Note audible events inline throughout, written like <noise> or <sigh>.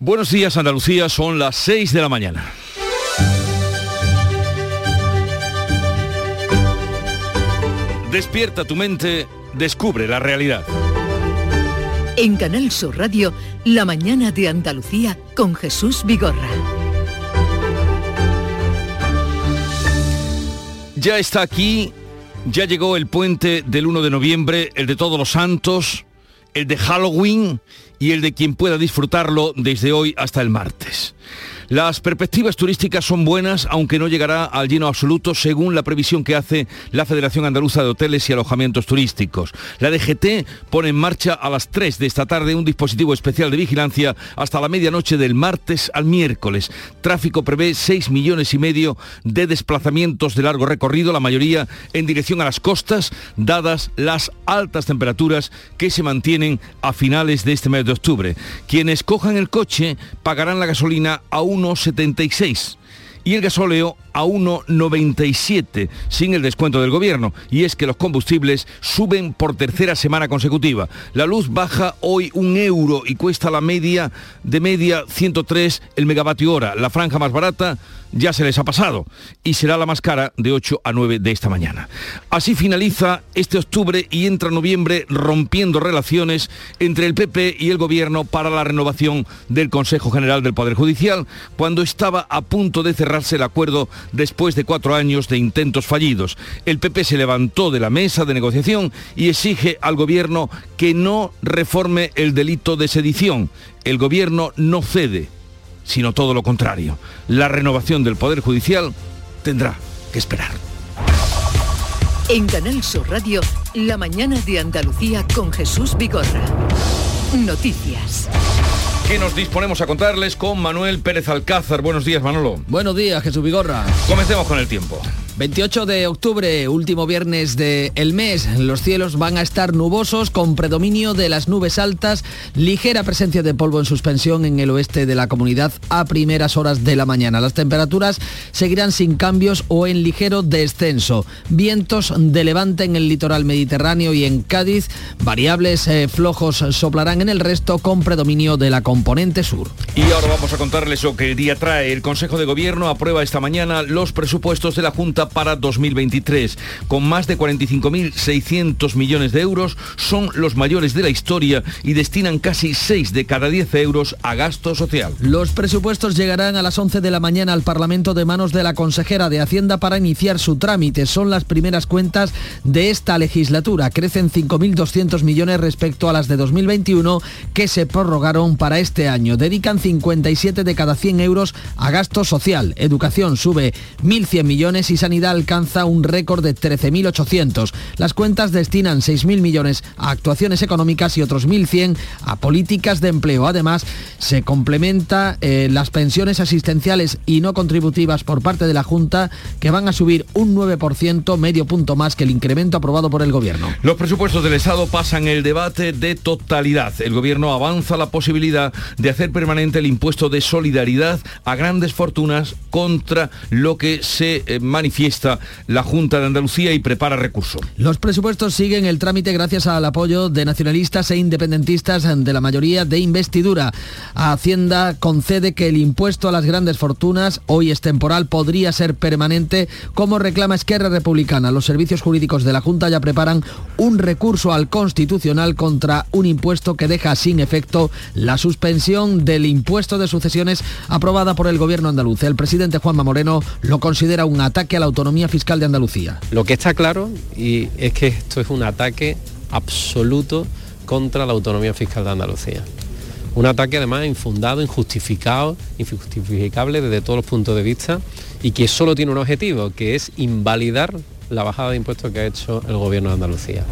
Buenos días Andalucía, son las 6 de la mañana. Despierta tu mente, descubre la realidad. En Canal Sur Radio, La mañana de Andalucía con Jesús Vigorra. Ya está aquí, ya llegó el puente del 1 de noviembre, el de todos los santos, el de Halloween y el de quien pueda disfrutarlo desde hoy hasta el martes. Las perspectivas turísticas son buenas, aunque no llegará al lleno absoluto según la previsión que hace la Federación Andaluza de Hoteles y Alojamientos Turísticos. La DGT pone en marcha a las 3 de esta tarde un dispositivo especial de vigilancia hasta la medianoche del martes al miércoles. Tráfico prevé 6 millones y medio de desplazamientos de largo recorrido, la mayoría en dirección a las costas, dadas las altas temperaturas que se mantienen a finales de este mes de octubre. Quienes cojan el coche pagarán la gasolina a 1,76 y el gasóleo a 1,97 sin el descuento del gobierno. Y es que los combustibles suben por tercera semana consecutiva. La luz baja hoy un euro y cuesta la media de media 103 el megavatio hora. La franja más barata ya se les ha pasado y será la más cara de 8 a 9 de esta mañana. Así finaliza este octubre y entra noviembre rompiendo relaciones entre el PP y el Gobierno para la renovación del Consejo General del Poder Judicial, cuando estaba a punto de cerrarse el acuerdo después de cuatro años de intentos fallidos. El PP se levantó de la mesa de negociación y exige al Gobierno que no reforme el delito de sedición. El Gobierno no cede sino todo lo contrario. La renovación del Poder Judicial tendrá que esperar. En Canal Sur Radio, la mañana de Andalucía con Jesús Vigorra. Noticias. ¿Qué nos disponemos a contarles con Manuel Pérez Alcázar? Buenos días, Manolo. Buenos días, Jesús Vigorra. Comencemos con el tiempo. 28 de octubre, último viernes del mes, los cielos van a estar nubosos con predominio de las nubes altas, ligera presencia de polvo en suspensión en el oeste de la comunidad a primeras horas de la mañana. Las temperaturas seguirán sin cambios o en ligero descenso. Vientos de levante en el litoral mediterráneo y en Cádiz, variables eh, flojos soplarán en el resto con predominio de la componente sur. Y ahora vamos a contarles lo que el día trae. El Consejo de Gobierno aprueba esta mañana los presupuestos de la Junta para 2023. Con más de 45.600 millones de euros, son los mayores de la historia y destinan casi 6 de cada 10 euros a gasto social. Los presupuestos llegarán a las 11 de la mañana al Parlamento de manos de la consejera de Hacienda para iniciar su trámite. Son las primeras cuentas de esta legislatura. Crecen 5.200 millones respecto a las de 2021 que se prorrogaron para este año. Dedican 57 de cada 100 euros a gasto social. Educación sube 1.100 millones y sanidad alcanza un récord de 13.800. Las cuentas destinan 6.000 millones a actuaciones económicas y otros 1.100 a políticas de empleo. Además, se complementa eh, las pensiones asistenciales y no contributivas por parte de la Junta que van a subir un 9%, medio punto más que el incremento aprobado por el Gobierno. Los presupuestos del Estado pasan el debate de totalidad. El Gobierno avanza la posibilidad de hacer permanente el impuesto de solidaridad a grandes fortunas contra lo que se eh, la Junta de Andalucía y prepara recurso. Los presupuestos siguen el trámite gracias al apoyo de nacionalistas e independentistas de la mayoría de investidura. Hacienda concede que el impuesto a las grandes fortunas, hoy es temporal, podría ser permanente, como reclama Esquerra Republicana. Los servicios jurídicos de la Junta ya preparan un recurso al Constitucional contra un impuesto que deja sin efecto la suspensión del impuesto de sucesiones aprobada por el gobierno andaluz. El presidente Juanma Moreno lo considera un ataque a la autonomía fiscal de Andalucía. Lo que está claro y es que esto es un ataque absoluto contra la autonomía fiscal de Andalucía. Un ataque además infundado, injustificado, injustificable desde todos los puntos de vista y que solo tiene un objetivo, que es invalidar la bajada de impuestos que ha hecho el gobierno de Andalucía.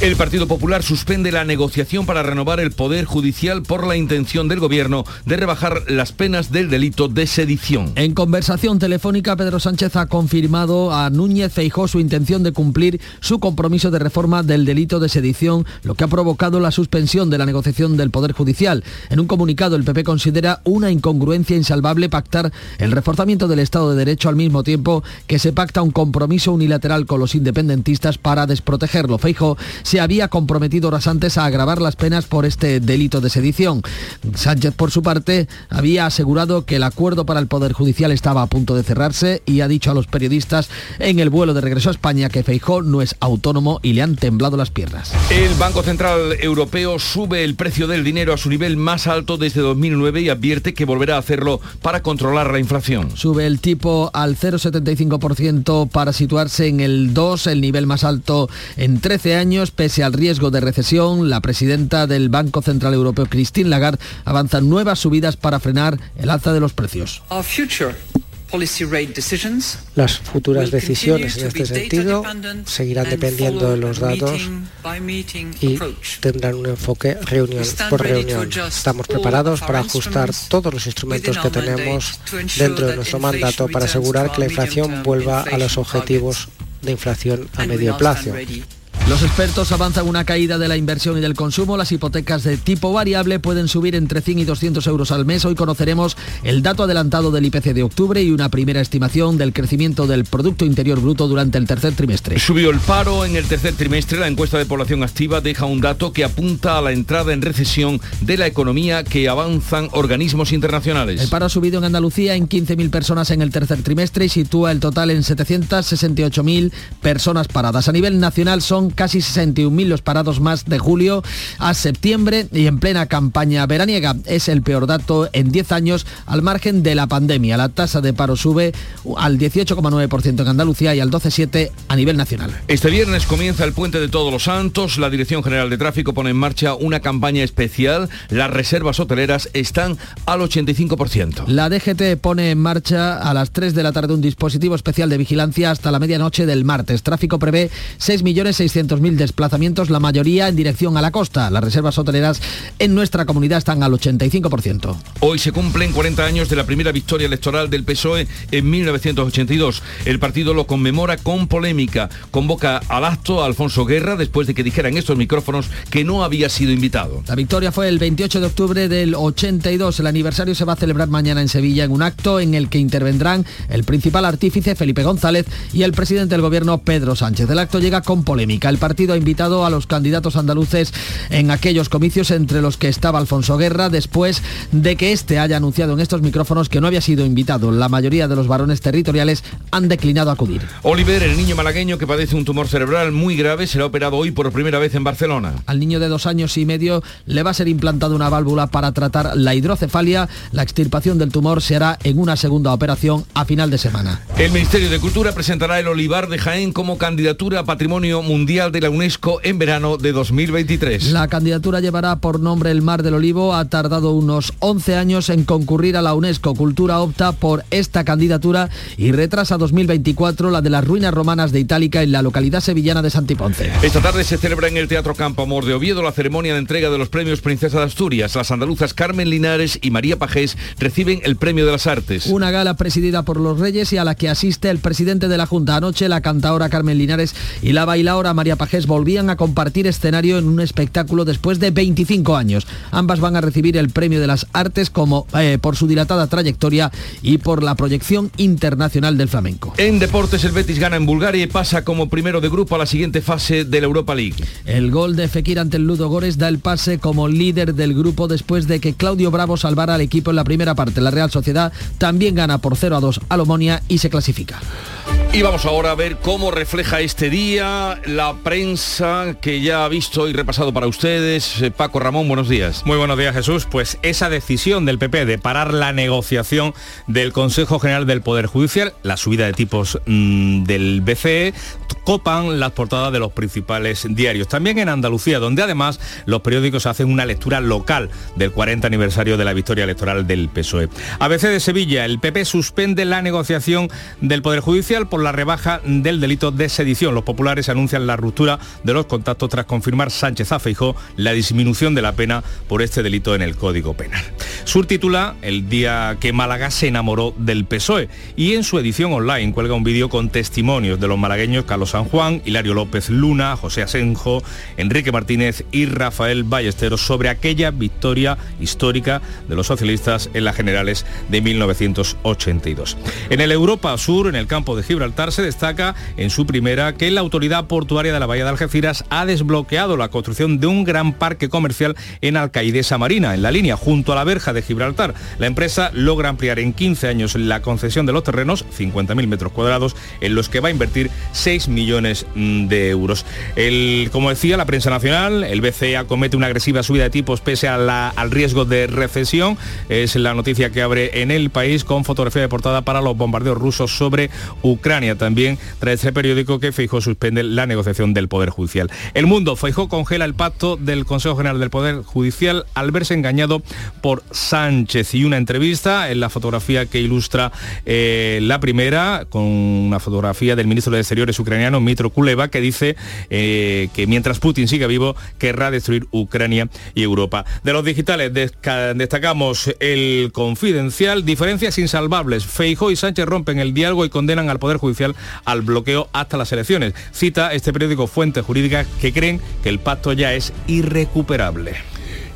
El Partido Popular suspende la negociación para renovar el Poder Judicial por la intención del Gobierno de rebajar las penas del delito de sedición. En conversación telefónica, Pedro Sánchez ha confirmado a Núñez Feijó su intención de cumplir su compromiso de reforma del delito de sedición, lo que ha provocado la suspensión de la negociación del Poder Judicial. En un comunicado, el PP considera una incongruencia insalvable pactar el reforzamiento del Estado de Derecho al mismo tiempo que se pacta un compromiso unilateral con los independentistas para desprotegerlo. Feijó se había comprometido horas antes a agravar las penas por este delito de sedición. Sánchez, por su parte, había asegurado que el acuerdo para el Poder Judicial estaba a punto de cerrarse y ha dicho a los periodistas en el vuelo de regreso a España que Feijó no es autónomo y le han temblado las piernas. El Banco Central Europeo sube el precio del dinero a su nivel más alto desde 2009 y advierte que volverá a hacerlo para controlar la inflación. Sube el tipo al 0,75% para situarse en el 2, el nivel más alto en 13 años, pese al riesgo de recesión. La presidenta del Banco Central Europeo, Christine Lagarde, avanza nuevas subidas para frenar el alza de los precios. Las futuras decisiones en este sentido seguirán dependiendo de los datos y tendrán un enfoque reunión por reunión. Estamos preparados para ajustar todos los instrumentos que tenemos dentro de nuestro mandato para asegurar que la inflación vuelva a los objetivos de inflación a medio plazo. Los expertos avanzan una caída de la inversión y del consumo. Las hipotecas de tipo variable pueden subir entre 100 y 200 euros al mes. Hoy conoceremos el dato adelantado del IPC de octubre y una primera estimación del crecimiento del Producto Interior Bruto durante el tercer trimestre. Subió el paro en el tercer trimestre. La encuesta de población activa deja un dato que apunta a la entrada en recesión de la economía que avanzan organismos internacionales. El paro ha subido en Andalucía en 15.000 personas en el tercer trimestre y sitúa el total en 768.000 personas paradas. A nivel nacional son casi 61.000 los parados más de julio a septiembre y en plena campaña veraniega. Es el peor dato en 10 años al margen de la pandemia. La tasa de paro sube al 18,9% en Andalucía y al 12,7% a nivel nacional. Este viernes comienza el Puente de Todos los Santos. La Dirección General de Tráfico pone en marcha una campaña especial. Las reservas hoteleras están al 85%. La DGT pone en marcha a las 3 de la tarde un dispositivo especial de vigilancia hasta la medianoche del martes. Tráfico prevé 6.600.000 mil desplazamientos, la mayoría en dirección a la costa. Las reservas hoteleras en nuestra comunidad están al 85%. Hoy se cumplen 40 años de la primera victoria electoral del PSOE en 1982. El partido lo conmemora con polémica. Convoca al acto a Alfonso Guerra después de que dijera en estos micrófonos que no había sido invitado. La victoria fue el 28 de octubre del 82. El aniversario se va a celebrar mañana en Sevilla en un acto en el que intervendrán el principal artífice Felipe González y el presidente del gobierno Pedro Sánchez. El acto llega con polémica. El el partido ha invitado a los candidatos andaluces en aquellos comicios entre los que estaba Alfonso Guerra después de que éste haya anunciado en estos micrófonos que no había sido invitado. La mayoría de los varones territoriales han declinado acudir. Oliver, el niño malagueño que padece un tumor cerebral muy grave, será operado hoy por primera vez en Barcelona. Al niño de dos años y medio le va a ser implantada una válvula para tratar la hidrocefalia. La extirpación del tumor se hará en una segunda operación a final de semana. El Ministerio de Cultura presentará el Olivar de Jaén como candidatura a Patrimonio Mundial de la UNESCO en verano de 2023. La candidatura llevará por nombre el Mar del Olivo. Ha tardado unos 11 años en concurrir a la UNESCO. Cultura opta por esta candidatura y retrasa 2024 la de las ruinas romanas de Itálica en la localidad sevillana de Santiponce. Esta tarde se celebra en el Teatro Campo Amor de Oviedo la ceremonia de entrega de los premios Princesa de Asturias. Las andaluzas Carmen Linares y María Pajés reciben el premio de las artes. Una gala presidida por los Reyes y a la que asiste el presidente de la Junta. Anoche la cantadora Carmen Linares y la bailaora María Pajés volvían a compartir escenario en un espectáculo después de 25 años. Ambas van a recibir el premio de las artes como eh, por su dilatada trayectoria y por la proyección internacional del flamenco. En deportes el Betis gana en Bulgaria y pasa como primero de grupo a la siguiente fase de la Europa League. El gol de Fekir ante el Ludo Górez da el pase como líder del grupo después de que Claudio Bravo salvara al equipo en la primera parte. La Real Sociedad también gana por 0 a 2 a Lomonia y se clasifica. Y vamos ahora a ver cómo refleja este día la prensa que ya ha visto y repasado para ustedes. Eh, Paco Ramón, buenos días. Muy buenos días Jesús. Pues esa decisión del PP de parar la negociación del Consejo General del Poder Judicial, la subida de tipos mmm, del BCE, copan las portadas de los principales diarios. También en Andalucía, donde además los periódicos hacen una lectura local del 40 aniversario de la victoria electoral del PSOE. ABC de Sevilla, el PP suspende la negociación del Poder Judicial por la rebaja del delito de sedición. Los populares anuncian la ruptura de los contactos tras confirmar Sánchez a la disminución de la pena por este delito en el Código Penal. Sur titula El día que Málaga se enamoró del PSOE y en su edición online cuelga un vídeo con testimonios de los malagueños Carlos San Juan, Hilario López Luna, José Asenjo, Enrique Martínez y Rafael Ballesteros sobre aquella victoria histórica de los socialistas en las generales de 1982. En el Europa Sur, en el campo de Gibraltar, Gibraltar se destaca en su primera que la autoridad portuaria de la Bahía de Algeciras ha desbloqueado la construcción de un gran parque comercial en Alcaidesa Marina, en la línea junto a la verja de Gibraltar. La empresa logra ampliar en 15 años la concesión de los terrenos, 50.000 metros cuadrados, en los que va a invertir 6 millones mm, de euros. El, como decía la prensa nacional, el BCE acomete una agresiva subida de tipos pese al riesgo de recesión. Es la noticia que abre en el país con fotografía de portada para los bombardeos rusos sobre Ucrania. También trae este periódico que Feijó suspende la negociación del Poder Judicial. El Mundo, Feijó congela el pacto del Consejo General del Poder Judicial al verse engañado por Sánchez y una entrevista en la fotografía que ilustra eh, la primera con una fotografía del ministro de Exteriores ucraniano Mitro Kuleva que dice eh, que mientras Putin siga vivo querrá destruir Ucrania y Europa. De los digitales destacamos el confidencial, diferencias insalvables. Feijo y Sánchez rompen el diálogo y condenan al Poder Judicial al bloqueo hasta las elecciones. Cita este periódico fuentes jurídicas que creen que el pacto ya es irrecuperable.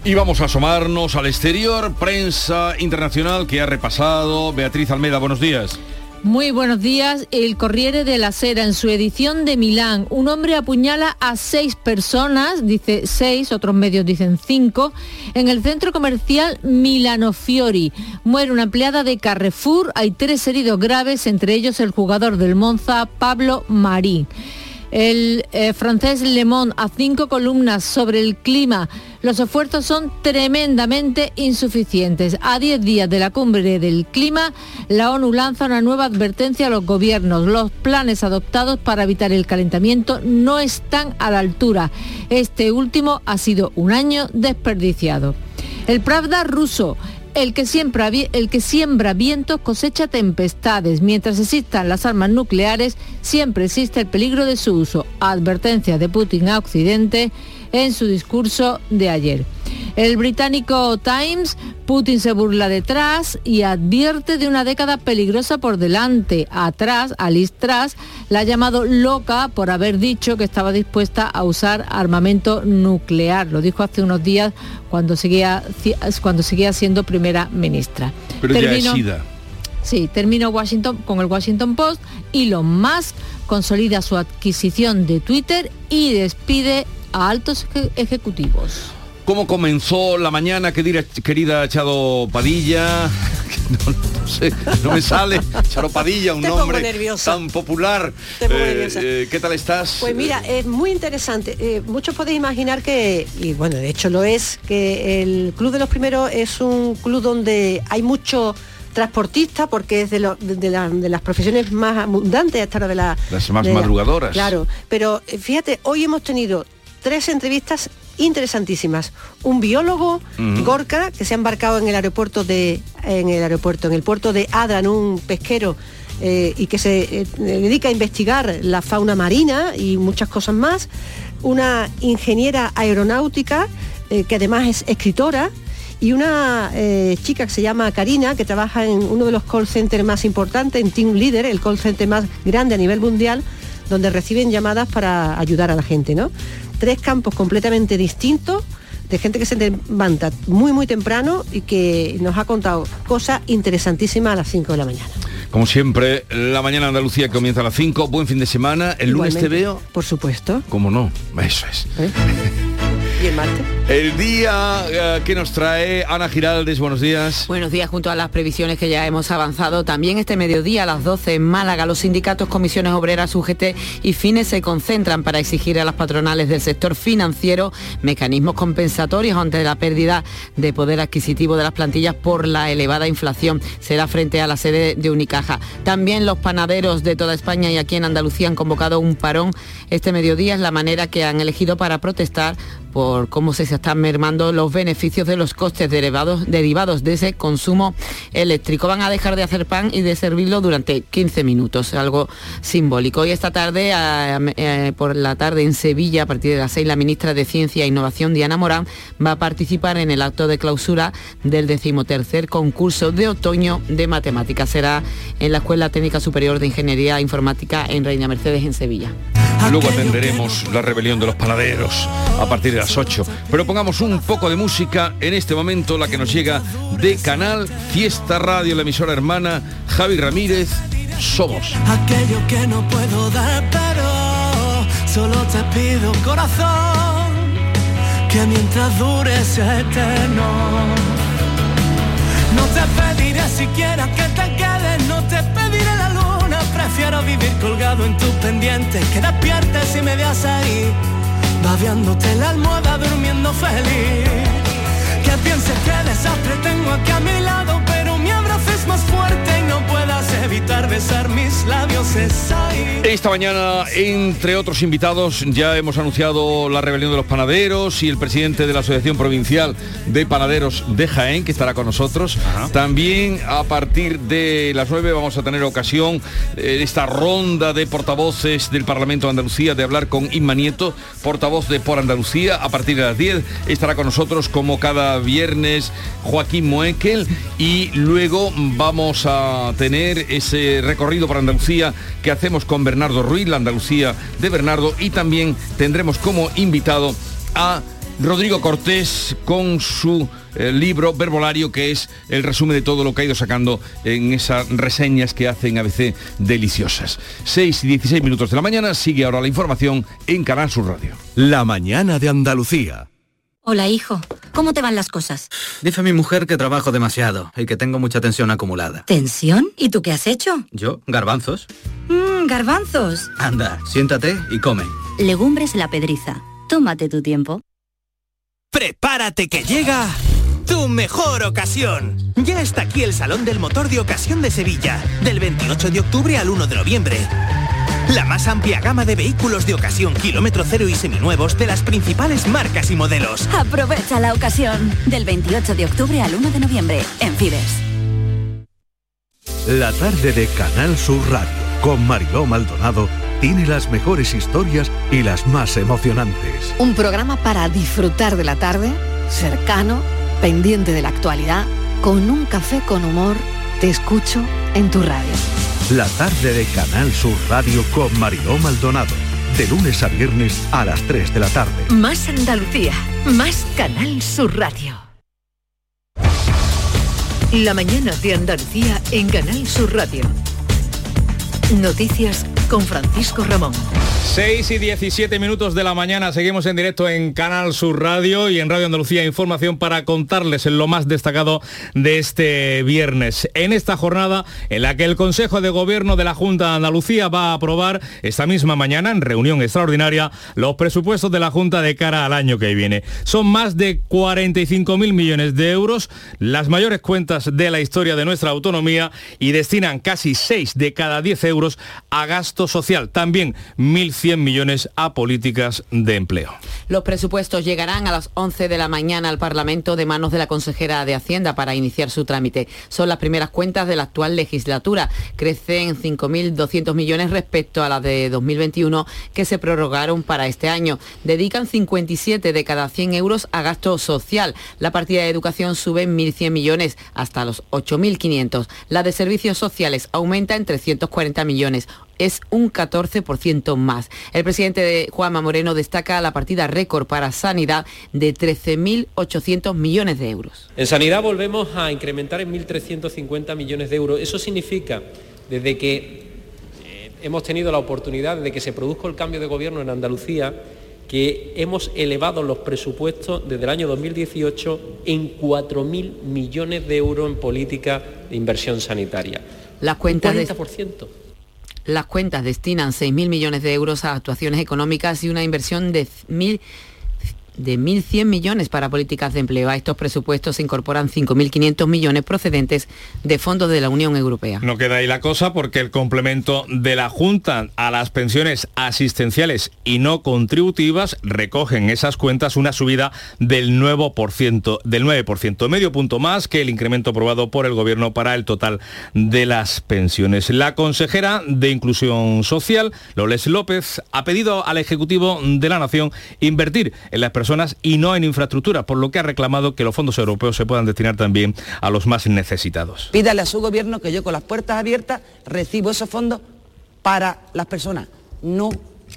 Y vamos a asomarnos al exterior, prensa internacional que ha repasado. Beatriz Almeida, buenos días. Muy buenos días. El Corriere de la Sera, en su edición de Milán, un hombre apuñala a seis personas, dice seis, otros medios dicen cinco, en el centro comercial Milano Fiori. Muere una empleada de Carrefour, hay tres heridos graves, entre ellos el jugador del Monza, Pablo Marín. El eh, francés Le Monde a cinco columnas sobre el clima. Los esfuerzos son tremendamente insuficientes. A diez días de la cumbre del clima, la ONU lanza una nueva advertencia a los gobiernos. Los planes adoptados para evitar el calentamiento no están a la altura. Este último ha sido un año desperdiciado. El Pravda ruso el que, siembra, el que siembra vientos cosecha tempestades. Mientras existan las armas nucleares, siempre existe el peligro de su uso. Advertencia de Putin a Occidente en su discurso de ayer. El británico Times, Putin se burla detrás y advierte de una década peligrosa por delante. Atrás, Alice Truss la ha llamado loca por haber dicho que estaba dispuesta a usar armamento nuclear. Lo dijo hace unos días cuando seguía, cuando seguía siendo primera ministra. Pero Termino, Sí, termino Washington con el Washington Post. Elon Musk consolida su adquisición de Twitter y despide a altos ejecutivos. ¿Cómo comenzó la mañana, querida Chado Padilla? <laughs> No, sé, no me sale. Charo Padilla, un nombre tan popular. Eh, eh, ¿Qué tal estás? Pues mira, es muy interesante. Eh, muchos podéis imaginar que, y bueno, de hecho lo es, que el Club de los Primeros es un club donde hay mucho transportista porque es de, las profesiones más abundantes hasta de las más madrugadoras. Claro, pero fíjate, hoy hemos tenido tres entrevistas interesantísimas. Un biólogo, Gorka, que se ha embarcado en el aeropuerto de, en el aeropuerto, en el puerto de Adran, un pesquero eh, y que se eh, dedica a investigar la fauna marina y muchas cosas más. Una ingeniera aeronáutica eh, que además es escritora y una chica que se llama Karina, que trabaja en uno de los call centers más importantes, en Team Leader, el call center más grande a nivel mundial, donde reciben llamadas para ayudar a la gente, ¿no? Tres campos completamente distintos de gente que se levanta muy muy temprano y que nos ha contado cosas interesantísimas a las 5 de la mañana. Como siempre, la mañana Andalucía comienza a las 5, buen fin de semana, el lunes te veo. Por supuesto. ¿Cómo no? Eso es. ¿Eh? El día eh, que nos trae Ana Giraldes, buenos días. Buenos días, junto a las previsiones que ya hemos avanzado. También este mediodía a las 12 en Málaga, los sindicatos, comisiones obreras, UGT y FINES se concentran para exigir a las patronales del sector financiero mecanismos compensatorios ante la pérdida de poder adquisitivo de las plantillas por la elevada inflación. Será frente a la sede de Unicaja. También los panaderos de toda España y aquí en Andalucía han convocado un parón este mediodía. Es la manera que han elegido para protestar por cómo se están mermando los beneficios de los costes derivados, derivados de ese consumo eléctrico. Van a dejar de hacer pan y de servirlo durante 15 minutos, algo simbólico. Y esta tarde, eh, por la tarde en Sevilla, a partir de las 6, la ministra de Ciencia e Innovación, Diana Morán, va a participar en el acto de clausura del decimotercer concurso de otoño de matemáticas. Será en la Escuela Técnica Superior de Ingeniería Informática en Reina Mercedes, en Sevilla. Luego atenderemos la rebelión de los panaderos a partir de las 8. Pero pongamos un poco de música en este momento, la que nos llega de Canal Fiesta Radio, la emisora hermana, Javi Ramírez, somos. Aquello que no puedo dar, pero solo te pido corazón, que mientras dure sea eterno. No te pediré siquiera que te quedes, no te pediré la luna, prefiero vivir colgado en tu pendiente, que despiertes y me veas ahí, babeándote la almohada, durmiendo feliz. Que pienses que desastre tengo aquí a mi lado, pero mi abrazo es más fuerte y no puedas evitar besar mis labios. Es ahí. Esta mañana, entre otros invitados, ya hemos anunciado la rebelión de los panaderos y el presidente de la Asociación Provincial de Panaderos de Jaén, que estará con nosotros. También a partir de las 9 vamos a tener ocasión eh, esta ronda de portavoces del Parlamento de Andalucía de hablar con Inma Nieto, portavoz de Por Andalucía. A partir de las 10 estará con nosotros como cada viernes Joaquín Moekel y luego vamos a tener ese recorrido por Andalucía que hacemos con Bernardo Ruiz, la Andalucía de Bernardo, y también tendremos como invitado a Rodrigo Cortés con su eh, libro Verbolario, que es el resumen de todo lo que ha ido sacando en esas reseñas que hacen a veces deliciosas. 6 y 16 minutos de la mañana, sigue ahora la información en Canal Sur Radio. La mañana de Andalucía. Hola, hijo. ¿Cómo te van las cosas? Dice mi mujer que trabajo demasiado y que tengo mucha tensión acumulada. ¿Tensión? ¿Y tú qué has hecho? ¿Yo? ¿Garbanzos? Mmm, garbanzos. Anda, siéntate y come. Legumbres la pedriza. Tómate tu tiempo. Prepárate que llega tu mejor ocasión. Ya está aquí el Salón del Motor de Ocasión de Sevilla, del 28 de octubre al 1 de noviembre. La más amplia gama de vehículos de ocasión kilómetro cero y seminuevos de las principales marcas y modelos. Aprovecha la ocasión. Del 28 de octubre al 1 de noviembre, en Fides. La tarde de Canal Sur Radio con Mariló Maldonado tiene las mejores historias y las más emocionantes. Un programa para disfrutar de la tarde, cercano, pendiente de la actualidad, con un café con humor, te escucho en tu radio. La tarde de Canal Sur Radio con Mariló Maldonado. De lunes a viernes a las 3 de la tarde. Más Andalucía, más Canal Sur Radio. La mañana de Andalucía en Canal Sur Radio. Noticias con Francisco Ramón. 6 y 17 minutos de la mañana seguimos en directo en Canal Sur Radio y en Radio Andalucía Información para contarles lo más destacado de este viernes. En esta jornada en la que el Consejo de Gobierno de la Junta de Andalucía va a aprobar esta misma mañana en reunión extraordinaria los presupuestos de la Junta de cara al año que viene. Son más de 45 mil millones de euros, las mayores cuentas de la historia de nuestra autonomía y destinan casi 6 de cada 10 euros a social. También 1.100 millones a políticas de empleo. Los presupuestos llegarán a las 11 de la mañana al Parlamento de manos de la consejera de Hacienda para iniciar su trámite. Son las primeras cuentas de la actual legislatura. Crecen 5.200 millones respecto a las de 2021 que se prorrogaron para este año. Dedican 57 de cada 100 euros a gasto social. La partida de educación sube en 1.100 millones hasta los 8.500. La de servicios sociales aumenta en 340 millones es un 14% más. El presidente de Juanma Moreno destaca la partida récord para sanidad de 13.800 millones de euros. En sanidad volvemos a incrementar en 1.350 millones de euros. Eso significa, desde que eh, hemos tenido la oportunidad, desde que se produjo el cambio de gobierno en Andalucía, que hemos elevado los presupuestos desde el año 2018 en 4.000 millones de euros en política de inversión sanitaria. Las cuentas de- 40%. Las cuentas destinan 6.000 millones de euros a actuaciones económicas y una inversión de 1.000 de 1.100 millones para políticas de empleo. A estos presupuestos se incorporan 5.500 millones procedentes de fondos de la Unión Europea. No queda ahí la cosa porque el complemento de la Junta a las pensiones asistenciales y no contributivas recogen esas cuentas una subida del 9%, del 9%, medio punto más que el incremento aprobado por el Gobierno para el total de las pensiones. La consejera de Inclusión Social, Loles López, ha pedido al Ejecutivo de la Nación invertir en las y no en infraestructura, por lo que ha reclamado que los fondos europeos se puedan destinar también a los más necesitados. Pídale a su gobierno que yo con las puertas abiertas recibo esos fondos para las personas, no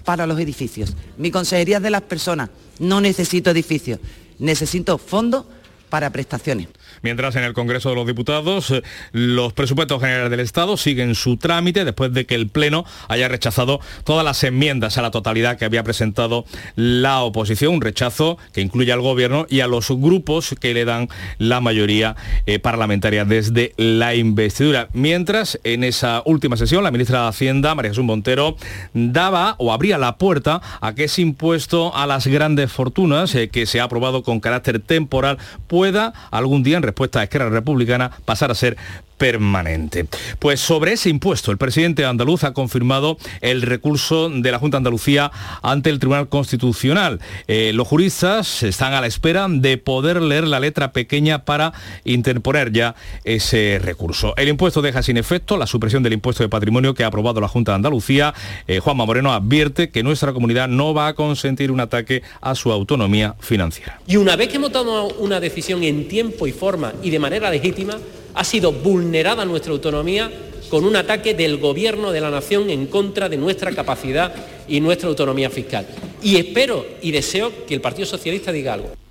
para los edificios. Mi consejería es de las personas, no necesito edificios, necesito fondos para prestaciones. Mientras en el Congreso de los Diputados eh, los presupuestos generales del Estado siguen su trámite después de que el Pleno haya rechazado todas las enmiendas a la totalidad que había presentado la oposición, un rechazo que incluye al Gobierno y a los grupos que le dan la mayoría eh, parlamentaria desde la investidura. Mientras en esa última sesión la ministra de Hacienda, María Jesús Montero, daba o abría la puerta a que ese impuesto a las grandes fortunas eh, que se ha aprobado con carácter temporal pueda algún día en respuesta a Esquerra Republicana pasar a ser permanente. Pues sobre ese impuesto, el presidente andaluz ha confirmado el recurso de la Junta de Andalucía ante el Tribunal Constitucional. Eh, los juristas están a la espera de poder leer la letra pequeña para interponer ya ese recurso. El impuesto deja sin efecto la supresión del impuesto de patrimonio que ha aprobado la Junta de Andalucía. Eh, Juanma Moreno advierte que nuestra comunidad no va a consentir un ataque a su autonomía financiera. Y una vez que hemos tomado una decisión en tiempo y forma y de manera legítima, ha sido vulnerada nuestra autonomía con un ataque del Gobierno de la Nación en contra de nuestra capacidad y nuestra autonomía fiscal. Y espero y deseo que el Partido Socialista diga algo.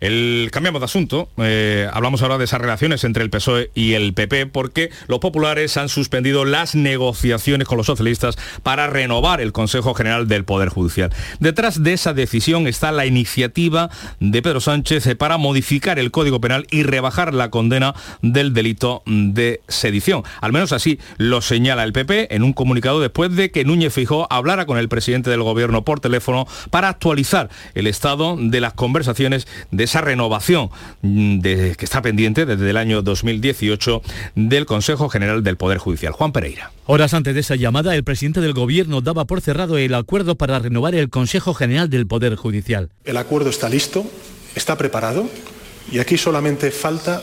Cambiamos de asunto, eh, hablamos ahora de esas relaciones entre el PSOE y el PP porque los populares han suspendido las negociaciones con los socialistas para renovar el Consejo General del Poder Judicial. Detrás de esa decisión está la iniciativa de Pedro Sánchez para modificar el Código Penal y rebajar la condena del delito de sedición. Al menos así lo señala el PP en un comunicado después de que Núñez Fijó hablara con el presidente del gobierno por teléfono para actualizar el estado de las conversaciones de esa renovación mm, de, que está pendiente desde el año 2018 del Consejo General del Poder Judicial. Juan Pereira. Horas antes de esa llamada, el presidente del Gobierno daba por cerrado el acuerdo para renovar el Consejo General del Poder Judicial. El acuerdo está listo, está preparado y aquí solamente falta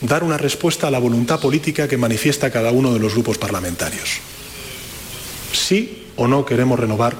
dar una respuesta a la voluntad política que manifiesta cada uno de los grupos parlamentarios. Sí o no queremos renovar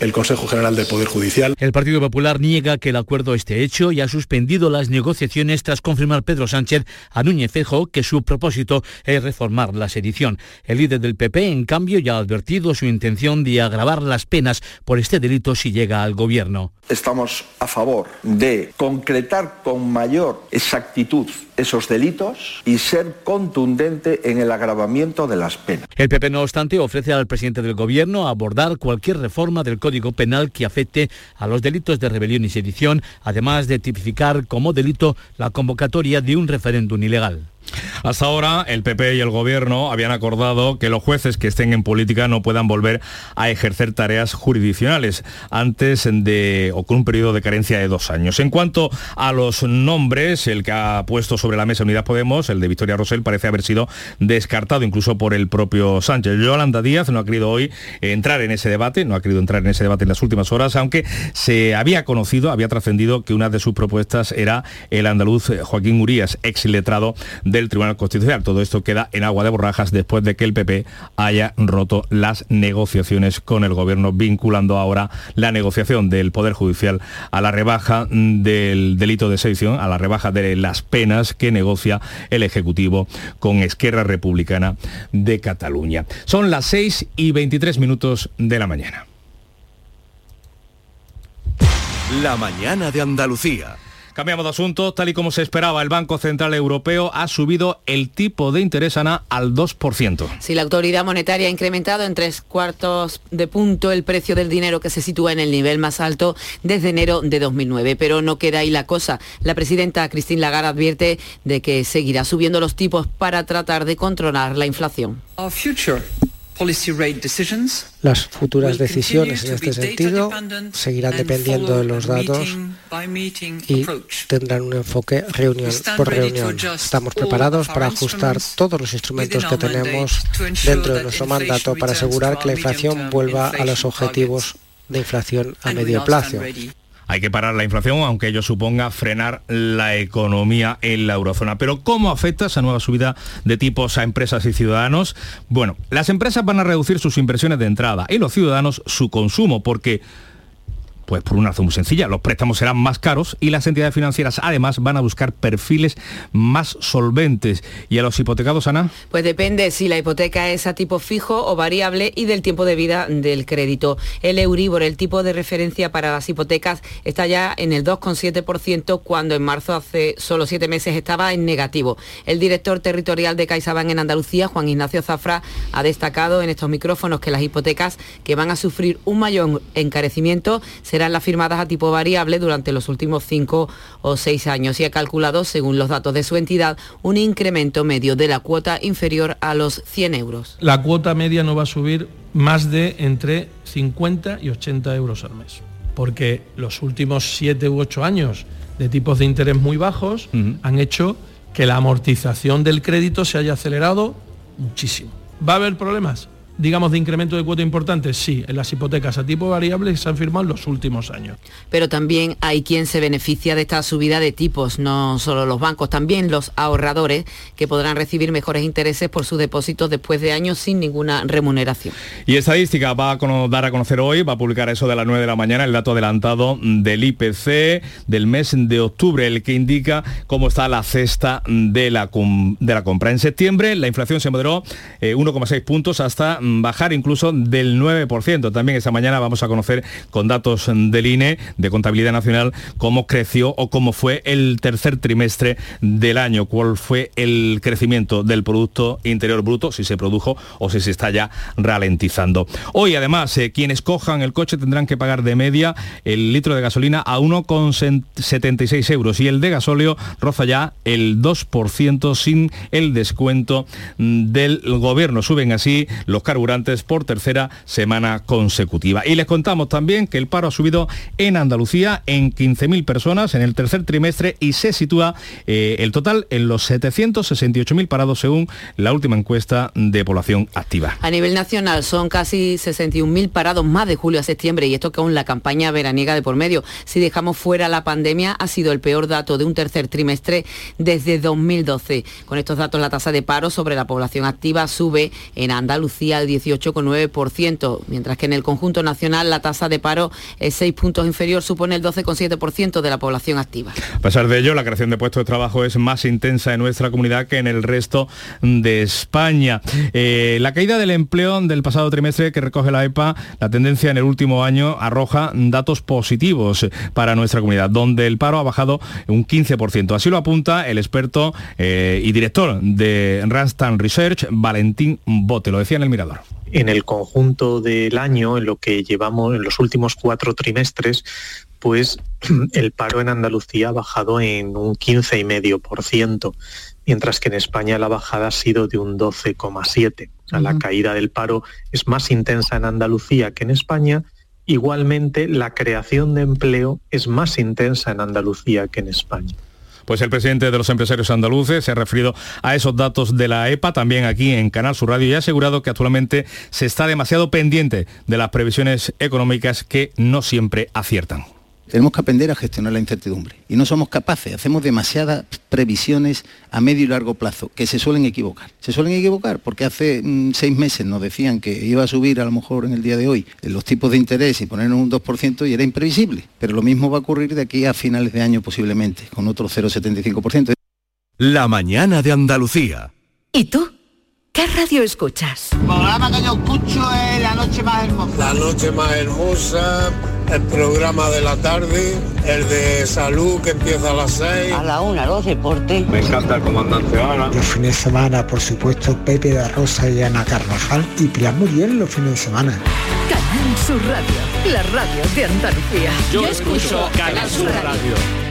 el Consejo General del Poder Judicial. El Partido Popular niega que el acuerdo esté hecho y ha suspendido las negociaciones tras confirmar Pedro Sánchez a Núñez Fejo que su propósito es reformar la sedición. El líder del PP, en cambio, ya ha advertido su intención de agravar las penas por este delito si llega al gobierno. Estamos a favor de concretar con mayor exactitud esos delitos y ser contundente en el agravamiento de las penas. El PP, no obstante, ofrece al presidente del gobierno abordar cualquier reforma del Código Penal que afecte a los delitos de rebelión y sedición, además de tipificar como delito la convocatoria de un referéndum ilegal. Hasta ahora, el PP y el Gobierno habían acordado que los jueces que estén en política no puedan volver a ejercer tareas jurisdiccionales antes de o con un periodo de carencia de dos años. En cuanto a los nombres, el que ha puesto sobre la mesa Unidas Podemos, el de Victoria Rosell, parece haber sido descartado incluso por el propio Sánchez. Yolanda Díaz no ha querido hoy entrar en ese debate, no ha querido entrar en ese debate en las últimas horas, aunque se había conocido, había trascendido que una de sus propuestas era el andaluz Joaquín Urías, ex letrado del Tribunal Constitucional. Todo esto queda en agua de borrajas después de que el PP haya roto las negociaciones con el gobierno, vinculando ahora la negociación del Poder Judicial a la rebaja del delito de sedición, a la rebaja de las penas que negocia el Ejecutivo con Esquerra Republicana de Cataluña. Son las 6 y 23 minutos de la mañana. La mañana de Andalucía. Cambiamos de asunto. Tal y como se esperaba, el Banco Central Europeo ha subido el tipo de interés Ana al 2%. Si la autoridad monetaria ha incrementado en tres cuartos de punto el precio del dinero que se sitúa en el nivel más alto desde enero de 2009. Pero no queda ahí la cosa. La presidenta Christine Lagarde advierte de que seguirá subiendo los tipos para tratar de controlar la inflación. Las futuras decisiones en este sentido seguirán dependiendo de los datos y tendrán un enfoque reunión por reunión. Estamos preparados para ajustar todos los instrumentos que tenemos dentro de nuestro mandato para asegurar que la inflación vuelva a los objetivos de inflación a medio plazo. Hay que parar la inflación, aunque ello suponga frenar la economía en la eurozona. Pero ¿cómo afecta esa nueva subida de tipos a empresas y ciudadanos? Bueno, las empresas van a reducir sus inversiones de entrada y los ciudadanos su consumo, porque Pues por una razón muy sencilla, los préstamos serán más caros y las entidades financieras además van a buscar perfiles más solventes. ¿Y a los hipotecados, Ana? Pues depende si la hipoteca es a tipo fijo o variable y del tiempo de vida del crédito. El Euribor, el tipo de referencia para las hipotecas, está ya en el 2,7% cuando en marzo hace solo siete meses estaba en negativo. El director territorial de CaixaBank en Andalucía, Juan Ignacio Zafra, ha destacado en estos micrófonos que las hipotecas que van a sufrir un mayor encarecimiento serán las firmadas a tipo variable durante los últimos cinco o seis años y ha calculado, según los datos de su entidad, un incremento medio de la cuota inferior a los 100 euros. La cuota media no va a subir más de entre 50 y 80 euros al mes, porque los últimos 7 u 8 años de tipos de interés muy bajos han hecho que la amortización del crédito se haya acelerado muchísimo. ¿Va a haber problemas? Digamos, de incremento de cuota importante? Sí, en las hipotecas a tipo variable se han firmado en los últimos años. Pero también hay quien se beneficia de esta subida de tipos, no solo los bancos, también los ahorradores que podrán recibir mejores intereses por sus depósitos después de años sin ninguna remuneración. Y estadística va a dar a conocer hoy, va a publicar eso de las 9 de la mañana, el dato adelantado del IPC del mes de octubre, el que indica cómo está la cesta de la, de la compra. En septiembre la inflación se moderó 1,6 eh, puntos hasta bajar incluso del 9%. También esta mañana vamos a conocer con datos del INE, de Contabilidad Nacional, cómo creció o cómo fue el tercer trimestre del año, cuál fue el crecimiento del Producto Interior Bruto, si se produjo o si se está ya ralentizando. Hoy además, eh, quienes cojan el coche tendrán que pagar de media el litro de gasolina a 1,76 euros y el de gasóleo roza ya el 2% sin el descuento del gobierno. Suben así los cargos por tercera semana consecutiva. Y les contamos también que el paro ha subido en Andalucía en 15.000 personas en el tercer trimestre y se sitúa eh, el total en los 768.000 parados según la última encuesta de población activa. A nivel nacional son casi 61.000 parados más de julio a septiembre y esto con la campaña veraniega de por medio. Si dejamos fuera la pandemia ha sido el peor dato de un tercer trimestre desde 2012. Con estos datos la tasa de paro sobre la población activa sube en Andalucía al 18,9%, mientras que en el conjunto nacional la tasa de paro es 6 puntos inferior, supone el 12,7% de la población activa. A pesar de ello, la creación de puestos de trabajo es más intensa en nuestra comunidad que en el resto de España. Eh, la caída del empleo del pasado trimestre que recoge la EPA, la tendencia en el último año arroja datos positivos para nuestra comunidad, donde el paro ha bajado un 15%. Así lo apunta el experto eh, y director de Randstad Research, Valentín Bote. Lo decía en el Mirador en el conjunto del año, en lo que llevamos en los últimos cuatro trimestres, pues <clears throat> el paro en Andalucía ha bajado en un 15,5%, mientras que en España la bajada ha sido de un 12,7%. La caída del paro es más intensa en Andalucía que en España. Igualmente, la creación de empleo es más intensa en Andalucía que en España. Pues el presidente de los empresarios andaluces se ha referido a esos datos de la EPA también aquí en Canal Sur Radio y ha asegurado que actualmente se está demasiado pendiente de las previsiones económicas que no siempre aciertan. Tenemos que aprender a gestionar la incertidumbre y no somos capaces, hacemos demasiadas previsiones a medio y largo plazo que se suelen equivocar. Se suelen equivocar porque hace mm, seis meses nos decían que iba a subir a lo mejor en el día de hoy los tipos de interés y poner un 2% y era imprevisible. Pero lo mismo va a ocurrir de aquí a finales de año posiblemente, con otro 0,75%. La mañana de Andalucía. ¿Y tú? ¿Qué radio escuchas? El programa que yo escucho es La Noche Más Hermosa. La Noche Más Hermosa, el programa de la tarde, el de salud que empieza a las 6. A la una, los deportes. Me encanta el comandante Ana. Los fines de semana, por supuesto, Pepe de Rosa y Ana Carvajal y Pilar Muriel los fines de semana. Canal Sur Radio, la radio de Andalucía. Yo, escucho Canal Sur radio.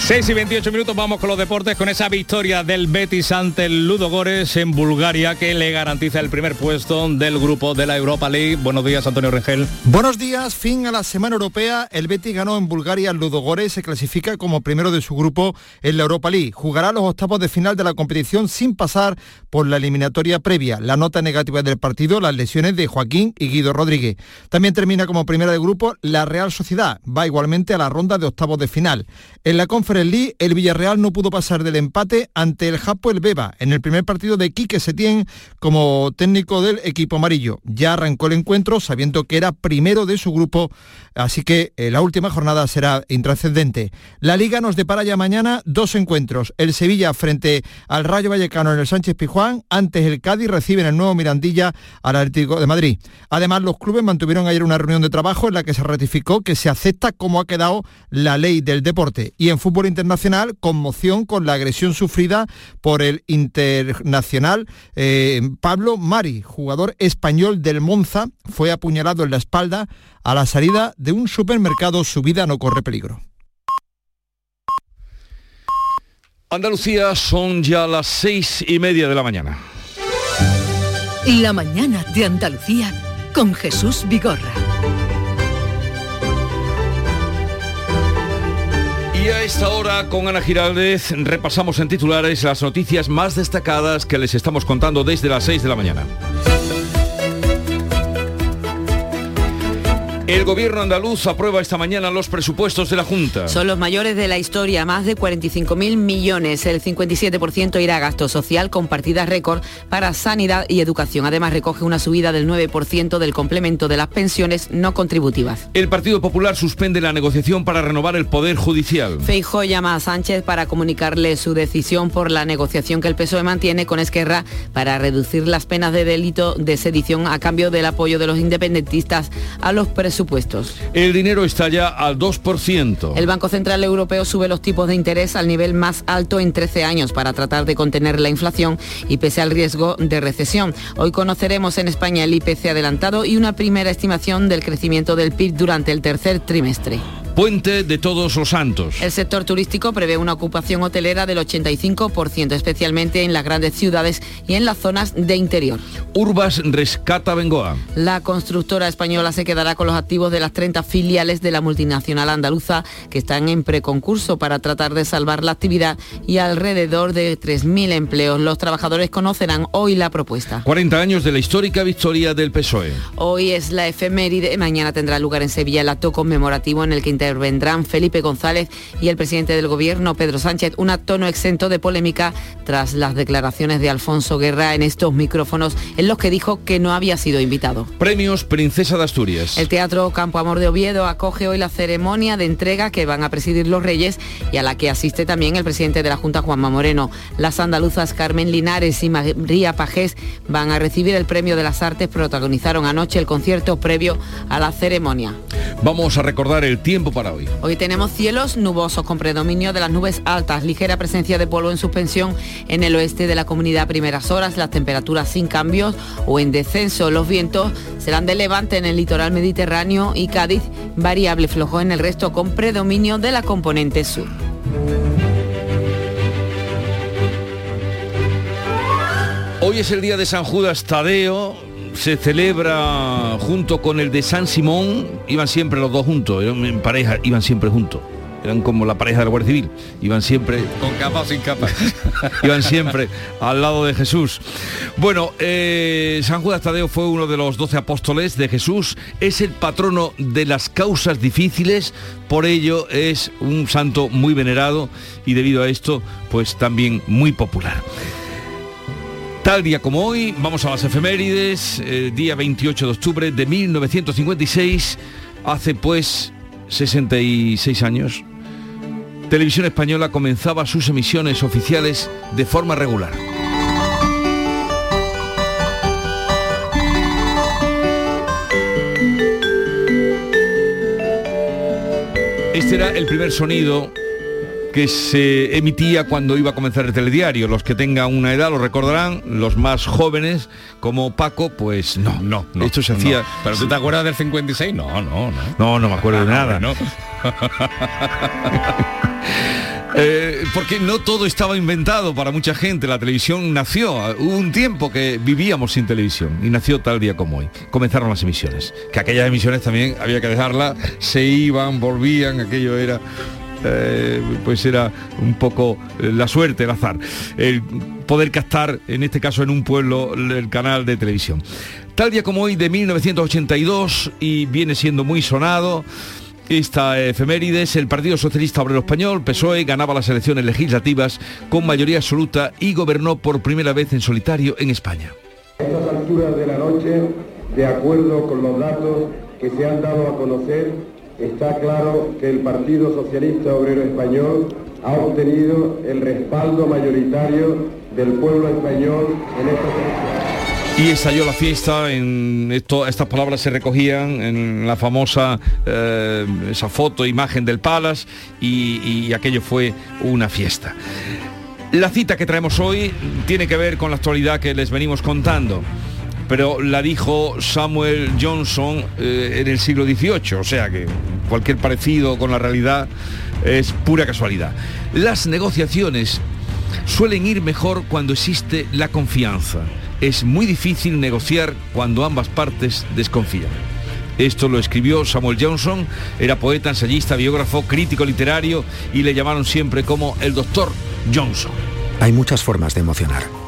6 y 28 minutos vamos con los deportes con esa victoria del Betis ante el Ludogores en Bulgaria que le garantiza el primer puesto del grupo de la Europa League. Buenos días Antonio Rengel. Buenos días, fin a la semana europea. El Betis ganó en Bulgaria al Ludogores se clasifica como primero de su grupo en la Europa League. Jugará los octavos de final de la competición sin pasar por la eliminatoria previa. La nota negativa del partido, las lesiones de Joaquín y Guido Rodríguez. También termina como primera de grupo la Real Sociedad. Va igualmente a la ronda de octavos de final. En la conferencia El Villarreal no pudo pasar del empate ante el Japo el Beba en el primer partido de Quique Setién como técnico del equipo amarillo. Ya arrancó el encuentro sabiendo que era primero de su grupo, así que eh, la última jornada será intrascendente. La Liga nos depara ya mañana dos encuentros. El Sevilla frente al Rayo Vallecano en el Sánchez Pijuán, antes el Cádiz recibe en el nuevo Mirandilla al Atlético de Madrid. Además, los clubes mantuvieron ayer una reunión de trabajo en la que se ratificó que se acepta cómo ha quedado la ley del deporte. Y en fútbol internacional, conmoción con la agresión sufrida por el internacional eh, Pablo Mari, jugador español del Monza, fue apuñalado en la espalda a la salida de un supermercado. Su vida no corre peligro. Andalucía son ya las seis y media de la mañana. La mañana de Andalucía con Jesús Vigorra. Y a esta hora con Ana Giraldez repasamos en titulares las noticias más destacadas que les estamos contando desde las 6 de la mañana. El gobierno andaluz aprueba esta mañana los presupuestos de la Junta. Son los mayores de la historia, más de 45.000 millones. El 57% irá a gasto social con partidas récord para sanidad y educación. Además, recoge una subida del 9% del complemento de las pensiones no contributivas. El Partido Popular suspende la negociación para renovar el Poder Judicial. Feijó llama a Sánchez para comunicarle su decisión por la negociación que el PSOE mantiene con Esquerra para reducir las penas de delito de sedición a cambio del apoyo de los independentistas a los presupuestos el dinero está ya al 2%. El Banco Central Europeo sube los tipos de interés al nivel más alto en 13 años para tratar de contener la inflación y pese al riesgo de recesión. Hoy conoceremos en España el IPC adelantado y una primera estimación del crecimiento del PIB durante el tercer trimestre. Puente de Todos los Santos. El sector turístico prevé una ocupación hotelera del 85%, especialmente en las grandes ciudades y en las zonas de interior. Urbas rescata Bengoa. La constructora española se quedará con los activos de las 30 filiales de la multinacional andaluza que están en preconcurso para tratar de salvar la actividad y alrededor de 3.000 empleos. Los trabajadores conocerán hoy la propuesta. 40 años de la histórica victoria del PSOE. Hoy es la efeméride, mañana tendrá lugar en Sevilla el acto conmemorativo en el que intervendrán Felipe González y el presidente del gobierno, Pedro Sánchez, un acto no exento de polémica tras las declaraciones de Alfonso Guerra en estos micrófonos en los que dijo que no había sido invitado. Premios Princesa de Asturias. El Teatro Campo Amor de Oviedo acoge hoy la ceremonia de entrega que van a presidir los Reyes y a la que asiste también el presidente de la Junta, Juanma Moreno. Las andaluzas Carmen Linares y María Pajés van a recibir el Premio de las Artes, protagonizaron anoche el concierto previo a la ceremonia. Vamos a recordar el tiempo para hoy. Hoy tenemos cielos nubosos con predominio de las nubes altas, ligera presencia de polvo en suspensión en el oeste de la comunidad a primeras horas, las temperaturas sin cambios o en descenso. Los vientos serán de levante en el litoral mediterráneo y Cádiz, variable flojo en el resto con predominio de la componente sur. Hoy es el día de San Judas Tadeo, se celebra junto con el de San Simón, iban siempre los dos juntos, eran en pareja, iban siempre juntos. Eran como la pareja de la Guardia Civil, iban siempre con capa o sin capa. <laughs> iban siempre al lado de Jesús. Bueno, eh, San Judas Tadeo fue uno de los doce apóstoles de Jesús, es el patrono de las causas difíciles, por ello es un santo muy venerado y debido a esto, pues también muy popular. Tal día como hoy, vamos a las efemérides, eh, día 28 de octubre de 1956, hace pues 66 años, Televisión Española comenzaba sus emisiones oficiales de forma regular. Este era el primer sonido que se emitía cuando iba a comenzar el telediario. Los que tengan una edad lo recordarán, los más jóvenes como Paco, pues no, no, no esto se hacía. ¿Pero tú te acuerdas del 56? No, no, no. No, no me acuerdo de nada. no. <laughs> Eh, porque no todo estaba inventado para mucha gente. La televisión nació. Hubo un tiempo que vivíamos sin televisión y nació tal día como hoy. Comenzaron las emisiones. Que aquellas emisiones también había que dejarlas. Se iban, volvían. Aquello era eh, pues era un poco eh, la suerte, el azar, el poder captar, en este caso en un pueblo, el canal de televisión. Tal día como hoy de 1982 y viene siendo muy sonado, esta efemérides, el Partido Socialista Obrero Español, PSOE, ganaba las elecciones legislativas con mayoría absoluta y gobernó por primera vez en solitario en España. A estas alturas de la noche, de acuerdo con los datos que se han dado a conocer, está claro que el Partido Socialista Obrero Español ha obtenido el respaldo mayoritario del pueblo español en estas elecciones. Y estalló la fiesta, en estas palabras se recogían en la famosa, eh, esa foto, imagen del Palace, y aquello fue una fiesta. La cita que traemos hoy tiene que ver con la actualidad que les venimos contando pero la dijo Samuel Johnson eh, en el siglo XVIII, o sea que cualquier parecido con la realidad es pura casualidad. Las negociaciones suelen ir mejor cuando existe la confianza. Es muy difícil negociar cuando ambas partes desconfían. Esto lo escribió Samuel Johnson, era poeta, ensayista, biógrafo, crítico literario y le llamaron siempre como el doctor Johnson. Hay muchas formas de emocionar.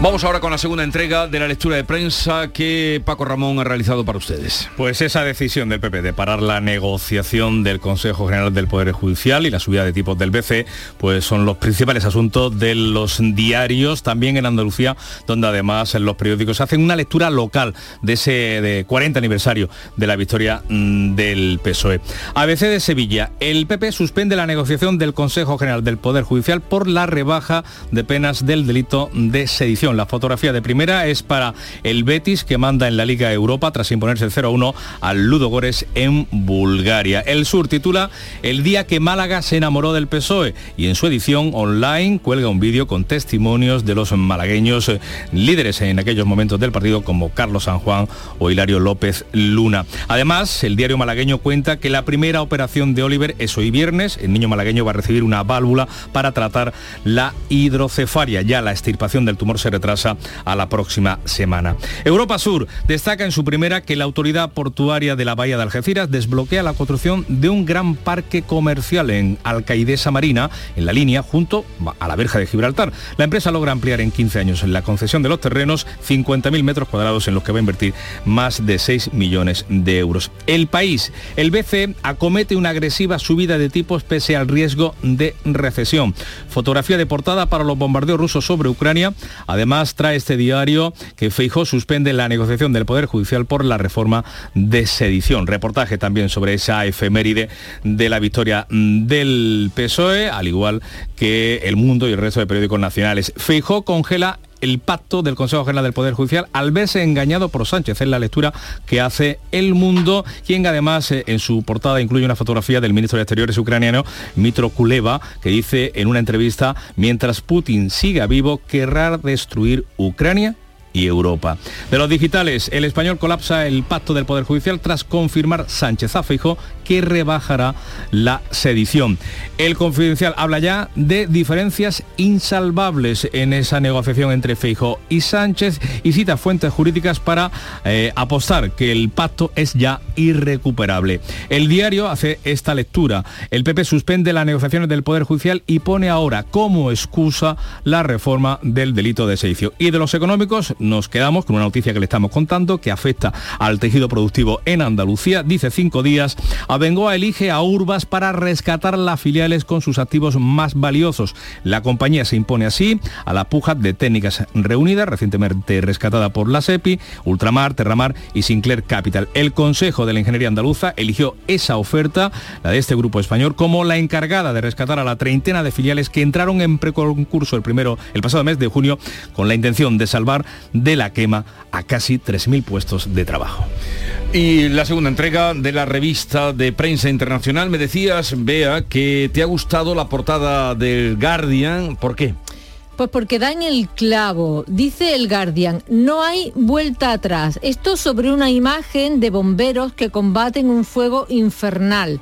Vamos ahora con la segunda entrega de la lectura de prensa que Paco Ramón ha realizado para ustedes. Pues esa decisión del PP de parar la negociación del Consejo General del Poder Judicial y la subida de tipos del BC, pues son los principales asuntos de los diarios, también en Andalucía, donde además en los periódicos hacen una lectura local de ese de 40 aniversario de la victoria mm, del PSOE. ABC de Sevilla, el PP suspende la negociación del Consejo General del Poder Judicial por la rebaja de penas del delito de sedición. La fotografía de primera es para el Betis que manda en la Liga Europa tras imponerse el 0-1 al Ludogores en Bulgaria. El Sur titula El día que Málaga se enamoró del PSOE y en su edición online cuelga un vídeo con testimonios de los malagueños eh, líderes en aquellos momentos del partido como Carlos San Juan o Hilario López Luna. Además, el diario malagueño cuenta que la primera operación de Oliver es hoy viernes. El niño malagueño va a recibir una válvula para tratar la hidrocefalia. Ya la extirpación del tumor se retrasa a la próxima semana. Europa Sur destaca en su primera que la autoridad portuaria de la bahía de Algeciras desbloquea la construcción de un gran parque comercial en Alcaidesa Marina, en la línea junto a la verja de Gibraltar. La empresa logra ampliar en 15 años la concesión de los terrenos 50.000 metros cuadrados en los que va a invertir más de 6 millones de euros. El país, el BCE acomete una agresiva subida de tipos pese al riesgo de recesión. Fotografía de portada para los bombardeos rusos sobre Ucrania. Además, trae este diario que Feijó suspende la negociación del Poder Judicial por la reforma de sedición. Reportaje también sobre esa efeméride de la victoria del PSOE, al igual que El Mundo y el resto de periódicos nacionales. Feijó congela el pacto del Consejo General del Poder Judicial al verse engañado por Sánchez. Es la lectura que hace El Mundo, quien además eh, en su portada incluye una fotografía del ministro de Exteriores ucraniano, Mitro Kuleva, que dice en una entrevista, mientras Putin siga vivo, querrá destruir Ucrania y Europa. De los digitales, el español colapsa el pacto del Poder Judicial tras confirmar Sánchez a que rebajará la sedición. El confidencial habla ya de diferencias insalvables en esa negociación entre Feijo y Sánchez y cita fuentes jurídicas para eh, apostar que el pacto es ya irrecuperable. El diario hace esta lectura. El PP suspende las negociaciones del Poder Judicial y pone ahora como excusa la reforma del delito de sedición. Y de los económicos nos quedamos con una noticia que le estamos contando que afecta al tejido productivo en Andalucía. Dice cinco días, Abengoa elige a Urbas para rescatar las filiales con sus activos más valiosos. La compañía se impone así a la puja de técnicas reunidas, recientemente rescatada por la SEPI, Ultramar, Terramar y Sinclair Capital. El Consejo de la Ingeniería Andaluza eligió esa oferta, la de este grupo español, como la encargada de rescatar a la treintena de filiales que entraron en preconcurso el primero, el pasado mes de junio, con la intención de salvar de la quema a casi 3.000 puestos de trabajo. Y la segunda entrega de la revista de prensa internacional, me decías, Bea, que te ha gustado la portada del Guardian. ¿Por qué? Pues porque da en el clavo. Dice el Guardian, no hay vuelta atrás. Esto sobre una imagen de bomberos que combaten un fuego infernal.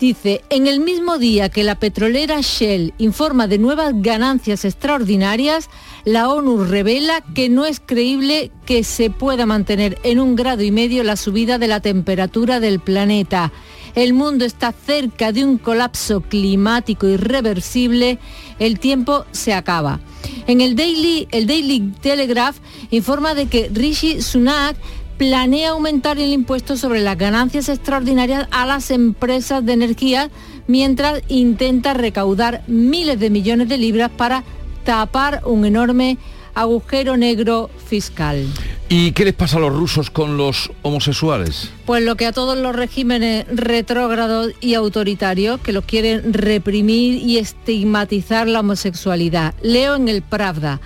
Dice, en el mismo día que la petrolera Shell informa de nuevas ganancias extraordinarias, la ONU revela que no es creíble que se pueda mantener en un grado y medio la subida de la temperatura del planeta. El mundo está cerca de un colapso climático irreversible. El tiempo se acaba. En el Daily, el Daily Telegraph informa de que Rishi Sunak planea aumentar el impuesto sobre las ganancias extraordinarias a las empresas de energía mientras intenta recaudar miles de millones de libras para tapar un enorme agujero negro fiscal. ¿Y qué les pasa a los rusos con los homosexuales? Pues lo que a todos los regímenes retrógrados y autoritarios que los quieren reprimir y estigmatizar la homosexualidad. Leo en el Pravda.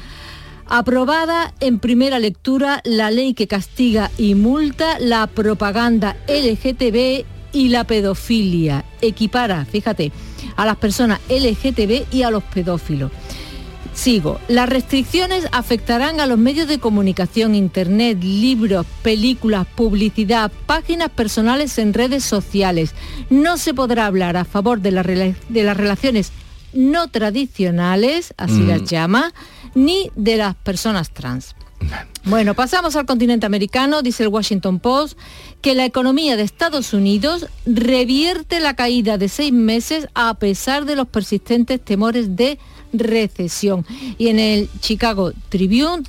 Aprobada en primera lectura la ley que castiga y multa la propaganda LGTB y la pedofilia. Equipara, fíjate, a las personas LGTB y a los pedófilos. Sigo. Las restricciones afectarán a los medios de comunicación, internet, libros, películas, publicidad, páginas personales en redes sociales. No se podrá hablar a favor de, de las relaciones no tradicionales, así las mm. llama, ni de las personas trans. Bueno, pasamos al continente americano, dice el Washington Post, que la economía de Estados Unidos revierte la caída de seis meses a pesar de los persistentes temores de recesión. Y en el Chicago Tribune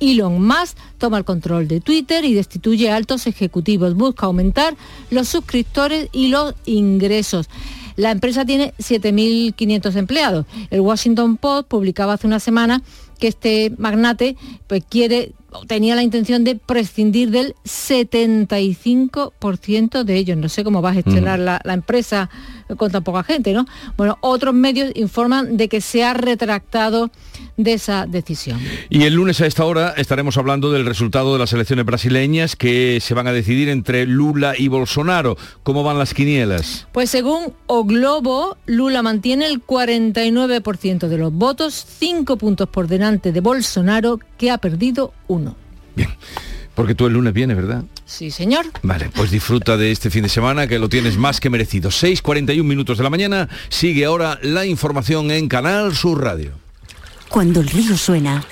Elon Musk toma el control de Twitter y destituye a altos ejecutivos. Busca aumentar los suscriptores y los ingresos. La empresa tiene 7.500 empleados. El Washington Post publicaba hace una semana que este magnate pues, quiere tenía la intención de prescindir del 75% de ellos. No sé cómo va a gestionar la, la, empresa con tan poca gente, ¿no? Bueno, otros medios informan de que se ha retractado de esa decisión. Y el lunes a esta hora estaremos hablando del resultado de las elecciones brasileñas que se van a decidir entre Lula y Bolsonaro. ¿Cómo van las quinielas? Pues según O Globo, Lula mantiene el 49% de los votos, 5 puntos por delante de Bolsonaro, que ha perdido uno. Bien. Porque tú el lunes vienes, ¿verdad? Sí, señor. Vale, pues disfruta de este fin de semana que lo tienes más que merecido. 6.41 minutos de la mañana. Sigue ahora la información en Canal Sur Radio. Cuando el río suena,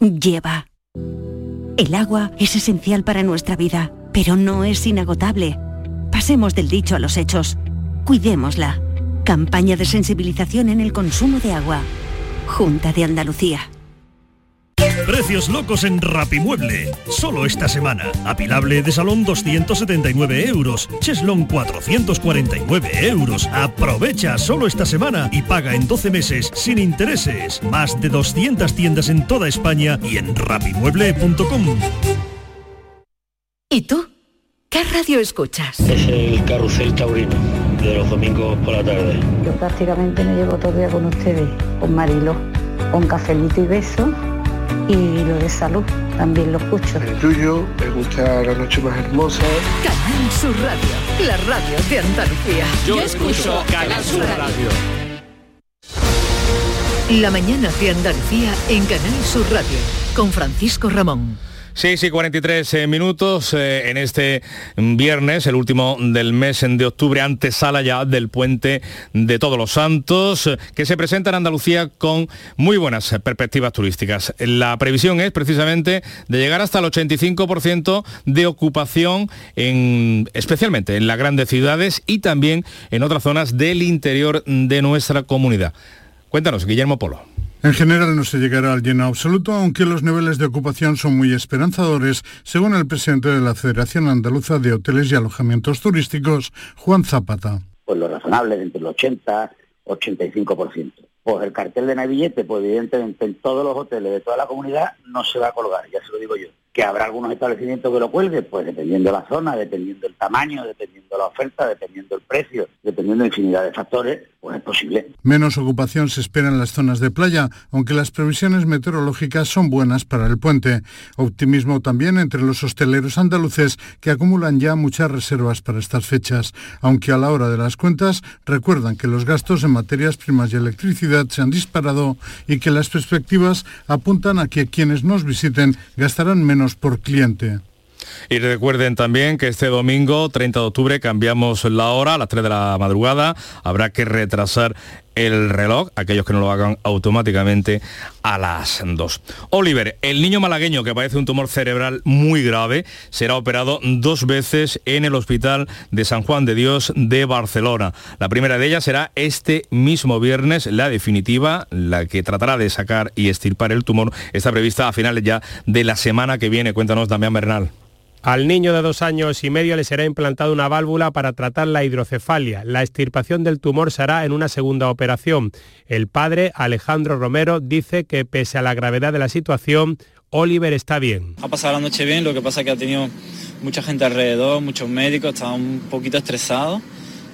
lleva. El agua es esencial para nuestra vida, pero no es inagotable. Pasemos del dicho a los hechos. Cuidémosla. Campaña de sensibilización en el consumo de agua. Junta de Andalucía. Precios locos en Rapimueble. Solo esta semana. Apilable de salón 279 euros. Cheslon 449 euros. Aprovecha solo esta semana y paga en 12 meses sin intereses. Más de 200 tiendas en toda España y en rapimueble.com. ¿Y tú? ¿Qué radio escuchas? Es el Carrusel Taurino, de los domingos por la tarde. Yo prácticamente me llevo todo el día con ustedes, con Marilo, con cafelito y beso y lo de salud también lo escucho. El tuyo, me gusta la noche más hermosa. Canal Sur Radio, la radio de Andalucía. Yo, escucho Canal Sur Radio. La mañana de Andalucía en Canal Sur Radio con Francisco Ramón. Sí, sí, 43 eh, minutos eh, en este viernes, el último del mes de octubre, antesala ya del puente de Todos los Santos, que se presenta en Andalucía con muy buenas perspectivas turísticas. La previsión es precisamente de llegar hasta el 85% de ocupación, en, especialmente en las grandes ciudades y también en otras zonas del interior de nuestra comunidad. Cuéntanos, Guillermo Polo. En general no se llegará al lleno absoluto, aunque los niveles de ocupación son muy esperanzadores, según el presidente de la Federación Andaluza de Hoteles y Alojamientos Turísticos, Juan Zapata. Pues lo razonable, entre el 80 85%. Pues el cartel de navillete, pues evidentemente en todos los hoteles de toda la comunidad no se va a colgar, ya se lo digo yo que habrá algunos establecimientos que lo cuelguen, pues dependiendo de la zona, dependiendo del tamaño, dependiendo de la oferta, dependiendo del precio, dependiendo de infinidad de factores, es posible. Menos ocupación se espera en las zonas de playa, aunque las previsiones meteorológicas son buenas para el puente. Optimismo también entre los hosteleros andaluces que acumulan ya muchas reservas para estas fechas, aunque a la hora de las cuentas recuerdan que los gastos en materias primas y electricidad se han disparado y que las perspectivas apuntan a que quienes nos visiten gastarán menos por cliente. Y recuerden también que este domingo, 30 de octubre, cambiamos la hora a las 3 de la madrugada. Habrá que retrasar el reloj, aquellos que no lo hagan automáticamente a las 2. Oliver, el niño malagueño que padece un tumor cerebral muy grave, será operado dos veces en el Hospital de San Juan de Dios de Barcelona. La primera de ellas será este mismo viernes, la definitiva, la que tratará de sacar y estirpar el tumor, está prevista a finales ya de la semana que viene. Cuéntanos, Damián Bernal. Al niño de dos años y medio le será implantada una válvula para tratar la hidrocefalia. La extirpación del tumor se hará en una segunda operación. El padre, Alejandro Romero, dice que pese a la gravedad de la situación, Oliver está bien. Ha pasado la noche bien, lo que pasa es que ha tenido mucha gente alrededor, muchos médicos, estaba un poquito estresado,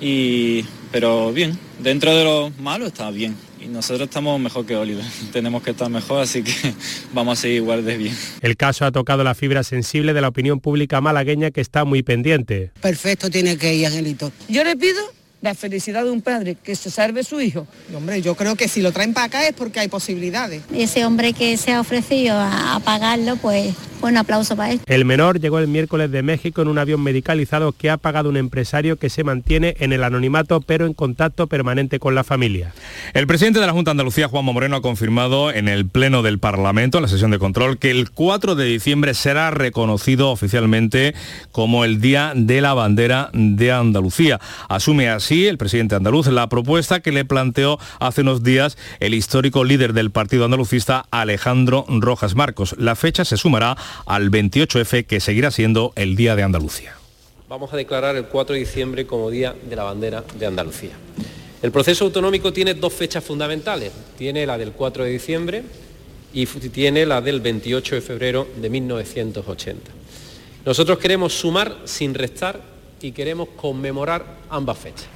y... pero bien, dentro de lo malo está bien y nosotros estamos mejor que Oliver. <laughs> Tenemos que estar mejor, así que <laughs> vamos a seguir igual de bien. El caso ha tocado la fibra sensible de la opinión pública malagueña que está muy pendiente. Perfecto tiene que ir, Angelito. Yo le pido la felicidad de un padre, que se salve su hijo. hombre, yo creo que si lo traen para acá es porque hay posibilidades. Ese hombre que se ha ofrecido a, pagarlo, pues un aplauso para él. El menor llegó el miércoles de México en un avión medicalizado que ha pagado un empresario que se mantiene en el anonimato pero en contacto permanente con la familia. El presidente de la Junta de Andalucía, Juanma Moreno, ha confirmado en el Pleno del Parlamento, en la sesión de control, que el 4 de diciembre será reconocido oficialmente como el Día de la Bandera de Andalucía. Asume así el presidente andaluz, la propuesta que le planteó hace unos días el histórico líder del partido andalucista, Alejandro Rojas Marcos. La fecha se sumará al 28F, que seguirá siendo el Día de Andalucía. Vamos a declarar el 4 de diciembre como Día de la Bandera de Andalucía. El proceso autonómico tiene dos fechas fundamentales. Tiene la del 4 de diciembre y tiene la del 28 de febrero de 1980. Nosotros queremos sumar sin restar y queremos conmemorar ambas fechas.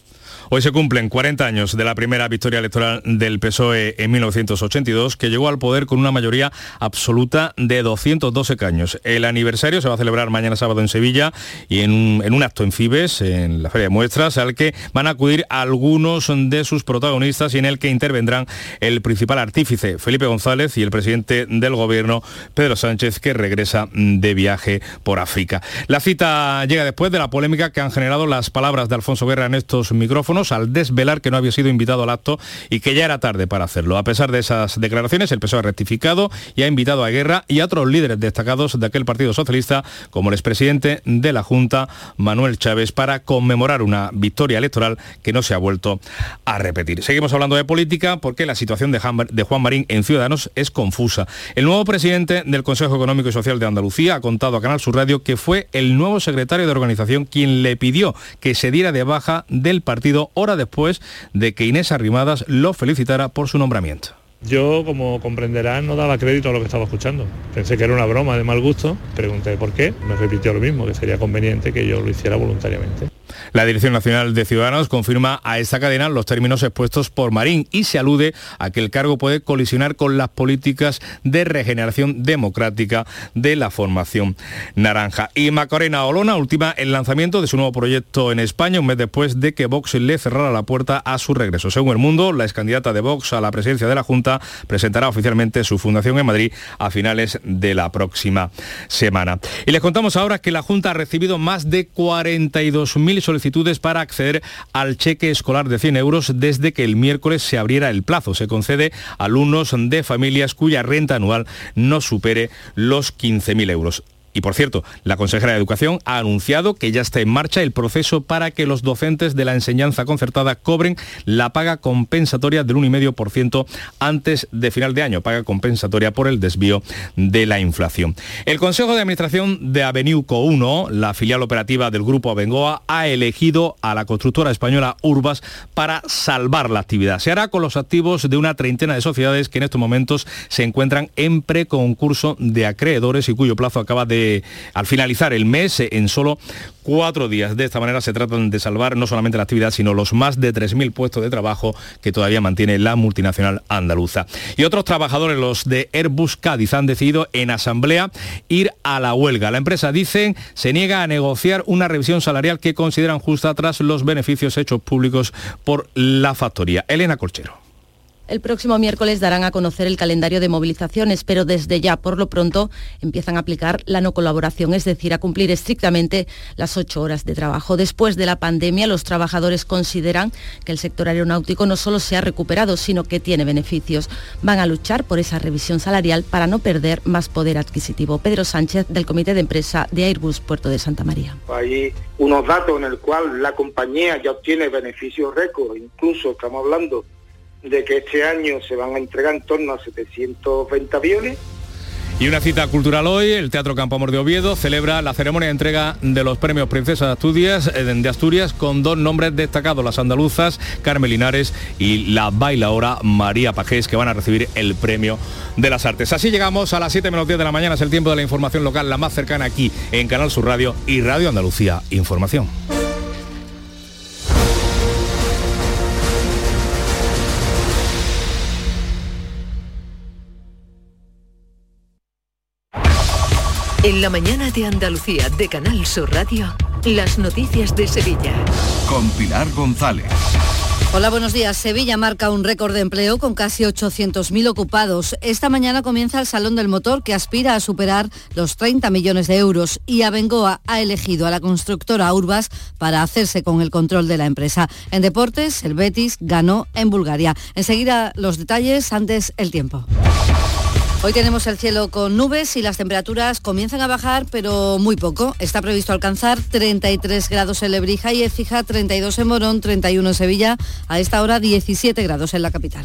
Hoy se cumplen 40 años de la primera victoria electoral del PSOE en 1982, que llegó al poder con una mayoría absoluta de 212 caños. El aniversario se va a celebrar mañana sábado en Sevilla y en un, acto en Fibes, en la Feria de Muestras, al que van a acudir algunos de sus protagonistas y en el que intervendrán el principal artífice, Felipe González, y el presidente del gobierno, Pedro Sánchez, que regresa de viaje por África. La cita llega después de la polémica que han generado las palabras de Alfonso Guerra en estos micrófonos al desvelar que no había sido invitado al acto y que ya era tarde para hacerlo. A pesar de esas declaraciones, el PSOE ha rectificado y ha invitado a Guerra y a otros líderes destacados de aquel Partido Socialista, como el expresidente de la Junta, Manuel Chávez, para conmemorar una victoria electoral que no se ha vuelto a repetir. Seguimos hablando de política porque la situación de Juan Marín en Ciudadanos es confusa. El nuevo presidente del Consejo Económico y Social de Andalucía ha contado a Canal Sur Radio que fue el nuevo secretario de organización quien le pidió que se diera de baja del partido hora después de que Inés Arrimadas lo felicitara por su nombramiento. Yo, como comprenderán, no daba crédito a lo que estaba escuchando. Pensé que era una broma de mal gusto, pregunté por qué, me repitió lo mismo, que sería conveniente que yo lo hiciera voluntariamente. La Dirección Nacional de Ciudadanos confirma a esta cadena los términos expuestos por Marín y se alude a que el cargo puede colisionar con las políticas de regeneración democrática de la formación naranja. Y Macarena Olona última el lanzamiento de su nuevo proyecto en España un mes después de que Vox le cerrara la puerta a su regreso. Según El Mundo, la ex candidata de Vox a la presidencia de la Junta presentará oficialmente su fundación en Madrid a finales de la próxima semana. Y les contamos ahora que la Junta ha recibido más de 42.000 solicitudes para acceder al cheque escolar de 100 euros desde que el miércoles se abriera el plazo. Se concede a alumnos de familias cuya renta anual no supere los 15.000 euros. Y por cierto, la consejera de Educación ha anunciado que ya está en marcha el proceso para que los docentes de la enseñanza concertada cobren la paga compensatoria del 1,5% antes de final de año, paga compensatoria por el desvío de la inflación. El Consejo de Administración de Avenue Co1, la filial operativa del Grupo Abengoa, ha elegido a la constructora española Urbas para salvar la actividad. Se hará con los activos de una treintena de sociedades que en estos momentos se encuentran en preconcurso de acreedores y cuyo plazo acaba de al finalizar el mes en solo cuatro días. De esta manera se tratan de salvar no solamente la actividad, sino los más de 3.000 puestos de trabajo que todavía mantiene la multinacional andaluza. Y otros trabajadores, los de Airbus Cádiz, han decidido en asamblea ir a la huelga. La empresa, dicen, se niega a negociar una revisión salarial que consideran justa tras los beneficios hechos públicos por la factoría. Elena Colchero. El próximo miércoles darán a conocer el calendario de movilizaciones, pero desde ya, por lo pronto, empiezan a aplicar la no colaboración, es decir, a cumplir estrictamente las ocho horas de trabajo. Después de la pandemia, los trabajadores consideran que el sector aeronáutico no solo se ha recuperado, sino que tiene beneficios. Van a luchar por esa revisión salarial para no perder más poder adquisitivo. Pedro Sánchez, del Comité de Empresa de Airbus Puerto de Santa María. Hay unos datos en el cual la compañía ya obtiene beneficios récord, incluso estamos hablando de que este año se van a entregar en torno a 720 aviones. Y una cita cultural hoy, el Teatro Campo Amor de Oviedo celebra la ceremonia de entrega de los premios Princesa de Asturias, eh, de Asturias con dos nombres destacados, las andaluzas Carmen Linares y la bailaora María Pajés, que van a recibir el premio de las artes. Así llegamos a las 7 menos 10 de la mañana, es el tiempo de la información local, la más cercana aquí en Canal Sur Radio y Radio Andalucía Información. En la mañana de Andalucía de Canal Sur Radio, las noticias de Sevilla. Con Pilar González. Hola, buenos días. Sevilla marca un récord de empleo con casi 800.000 ocupados. Esta mañana comienza el Salón del Motor que aspira a superar los 30 millones de euros y Abengoa ha elegido a la constructora Urbas para hacerse con el control de la empresa. En deportes, el Betis ganó en Bulgaria. Enseguida los detalles, antes el tiempo. Hoy tenemos el cielo con nubes y las temperaturas comienzan a bajar, pero muy poco. Está previsto alcanzar 33 grados en Lebrija y Écija, 32 en Morón, 31 en Sevilla, a esta hora 17 grados en la capital.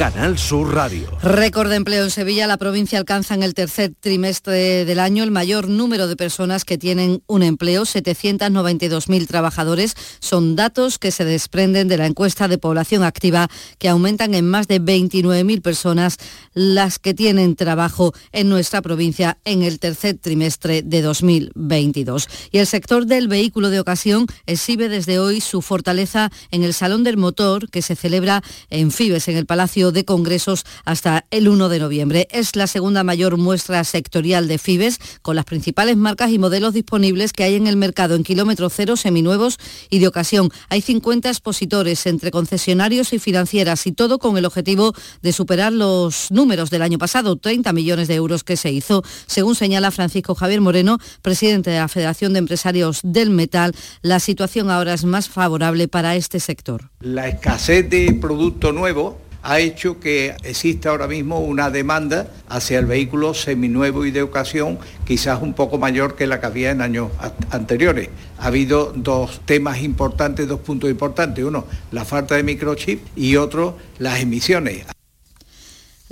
Canal Sur Radio. Récord de empleo en Sevilla. La provincia alcanza en el tercer trimestre del año el mayor número de personas que tienen un empleo, 792.000 trabajadores. Son datos que se desprenden de la encuesta de población activa que aumentan en más de 29.000 personas las que tienen trabajo en nuestra provincia en el tercer trimestre de 2022. Y el sector del vehículo de ocasión exhibe desde hoy su fortaleza en el Salón del Motor que se celebra en Fibes, en el Palacio de Congresos hasta el 1 de noviembre. Es la segunda mayor muestra sectorial de FIBES, con las principales marcas y modelos disponibles que hay en el mercado en kilómetro cero, seminuevos y de ocasión. Hay 50 expositores entre concesionarios y financieras y todo con el objetivo de superar los números del año pasado, 30 millones de euros que se hizo. Según señala Francisco Javier Moreno, presidente de la Federación de Empresarios del Metal, la situación ahora es más favorable para este sector. La escasez de producto nuevo ha hecho que exista ahora mismo una demanda hacia el vehículo seminuevo y de ocasión quizás un poco mayor que la que había en años anteriores. Ha habido dos temas importantes, dos puntos importantes. Uno, la falta de microchip y otro, las emisiones.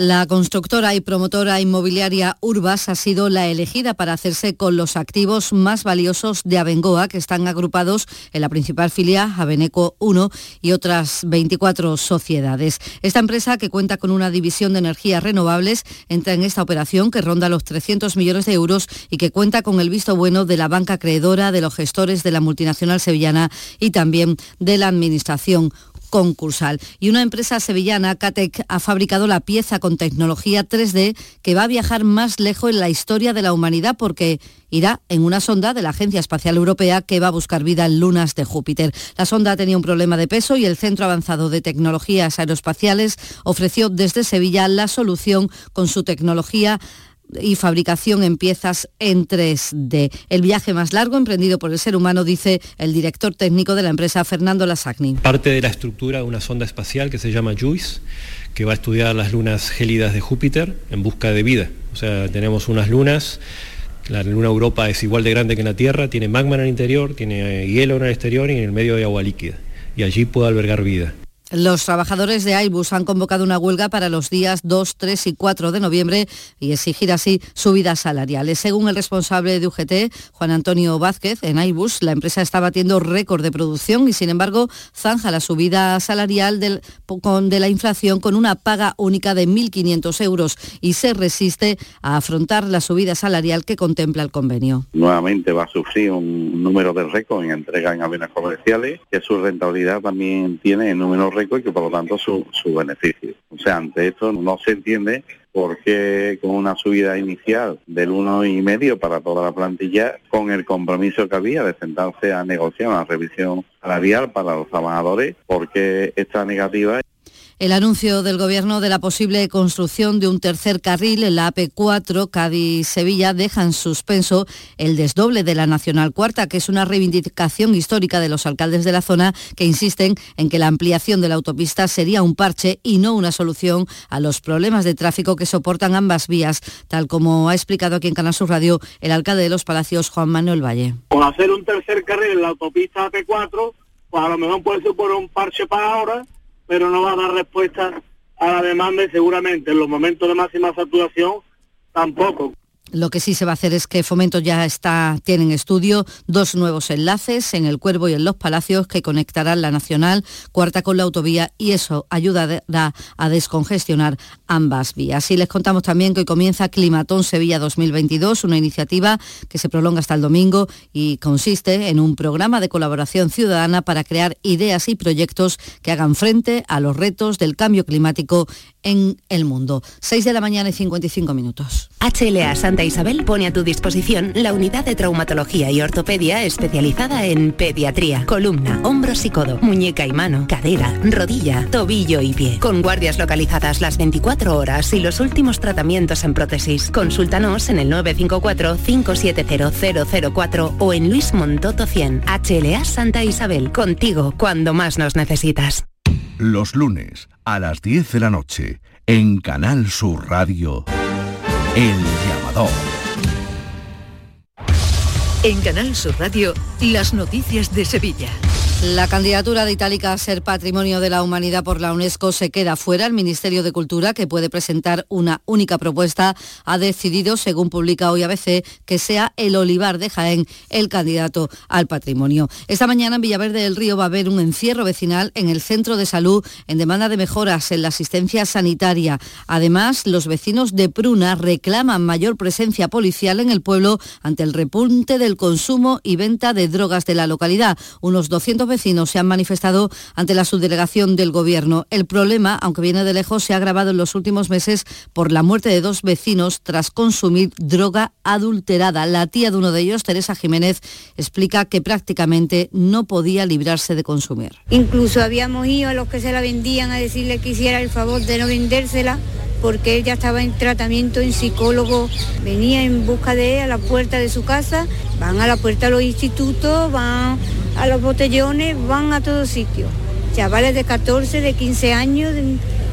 La constructora y promotora inmobiliaria Urbas ha sido la elegida para hacerse con los activos más valiosos de Abengoa, que están agrupados en la principal filial, Abeneco 1, y otras 24 sociedades. Esta empresa, que cuenta con una división de energías renovables, entra en esta operación que ronda los 300 millones de euros y que cuenta con el visto bueno de la banca acreedora, de los gestores de la multinacional sevillana y también de la Administración concursal. Y una empresa sevillana, Catec, ha fabricado la pieza con tecnología 3D que va a viajar más lejos en la historia de la humanidad porque irá en una sonda de la Agencia Espacial Europea que va a buscar vida en lunas de Júpiter. La sonda tenía un problema de peso y el Centro Avanzado de Tecnologías Aeroespaciales ofreció desde Sevilla la solución con su tecnología y fabricación en piezas en 3D. El viaje más largo emprendido por el ser humano, dice el director técnico de la empresa, Fernando Lasagni. Parte de la estructura de una sonda espacial que se llama JUICE, que va a estudiar las lunas gélidas de Júpiter en busca de vida. O sea, tenemos unas lunas la luna Europa es igual de grande que la Tierra, tiene magma en el interior, tiene hielo en el exterior y en el medio de agua líquida. Y allí puede albergar vida. Los trabajadores de Airbus han convocado una huelga para los días 2, 3 y 4 de noviembre y exigir así subidas salariales. Según el responsable de UGT, Juan Antonio Vázquez, en Airbus la empresa está batiendo récord de producción y sin embargo zanja la subida salarial de la inflación con una paga única de 1.500 euros y se resiste a afrontar la subida salarial que contempla el convenio. Nuevamente va a sufrir un número de récord en entrega en aviones comerciales que su rentabilidad también tiene en números y que por lo tanto su, su beneficio. O sea, ante esto no se entiende por qué con una subida inicial del uno y medio para toda la plantilla, con el compromiso que había de sentarse a negociar una revisión salarial para los trabajadores, porque esta negativa el anuncio del Gobierno de la posible construcción de un tercer carril en la AP4 Cádiz-Sevilla deja en suspenso el desdoble de la Nacional Cuarta, que es una reivindicación histórica de los alcaldes de la zona que insisten en que la ampliación de la autopista sería un parche y no una solución a los problemas de tráfico que soportan ambas vías, tal como ha explicado aquí en Canal Radio el alcalde de Los Palacios, Juan Manuel Valle. Con hacer un tercer carril en la autopista AP4, pues a lo mejor puede por un parche para ahora pero no va a dar respuesta a la demanda y seguramente en los momentos de máxima saturación tampoco. Lo que sí se va a hacer es que Fomento ya está, tiene en estudio dos nuevos enlaces en el Cuervo y en Los Palacios que conectarán la Nacional Cuarta con la autovía y eso ayudará a descongestionar ambas vías. Y les contamos también que hoy comienza Climatón Sevilla 2022, una iniciativa que se prolonga hasta el domingo y consiste en un programa de colaboración ciudadana para crear ideas y proyectos que hagan frente a los retos del cambio climático en el mundo. 6 de la mañana y 55 minutos. HLA Santa Isabel pone a tu disposición la unidad de traumatología y ortopedia especializada en pediatría, columna, hombros y codo, muñeca y mano, cadera, rodilla, tobillo y pie. Con guardias localizadas las 24 horas y los últimos tratamientos en prótesis. Consúltanos en el 954-570004 o en Luis Montoto 100. HLA Santa Isabel, contigo cuando más nos necesitas. Los lunes a las 10 de la noche en Canal Sur Radio. El llamador. En Canal Sur Radio, las noticias de Sevilla. La candidatura de Itálica a ser Patrimonio de la Humanidad por la UNESCO se queda fuera. El Ministerio de Cultura, que puede presentar una única propuesta, ha decidido, según publica hoy ABC, que sea el Olivar de Jaén el candidato al patrimonio. Esta mañana en Villaverde del Río va a haber un encierro vecinal en el centro de salud en demanda de mejoras en la asistencia sanitaria. Además, los vecinos de Pruna reclaman mayor presencia policial en el pueblo ante el repunte del consumo y venta de drogas de la localidad. Unos 200 vecinos se han manifestado ante la subdelegación del Gobierno. El problema, aunque viene de lejos, se ha agravado en los últimos meses por la muerte de dos vecinos tras consumir droga adulterada. La tía de uno de ellos, Teresa Jiménez, explica que prácticamente no podía librarse de consumir. Incluso habíamos ido a los que se la vendían a decirle que hiciera el favor de no vendérsela porque él ya estaba en tratamiento en psicólogo, venía en busca de él a la puerta de su casa, van a la puerta de los institutos, van a los botellones, van a todos sitios. Chavales de 14, de 15 años,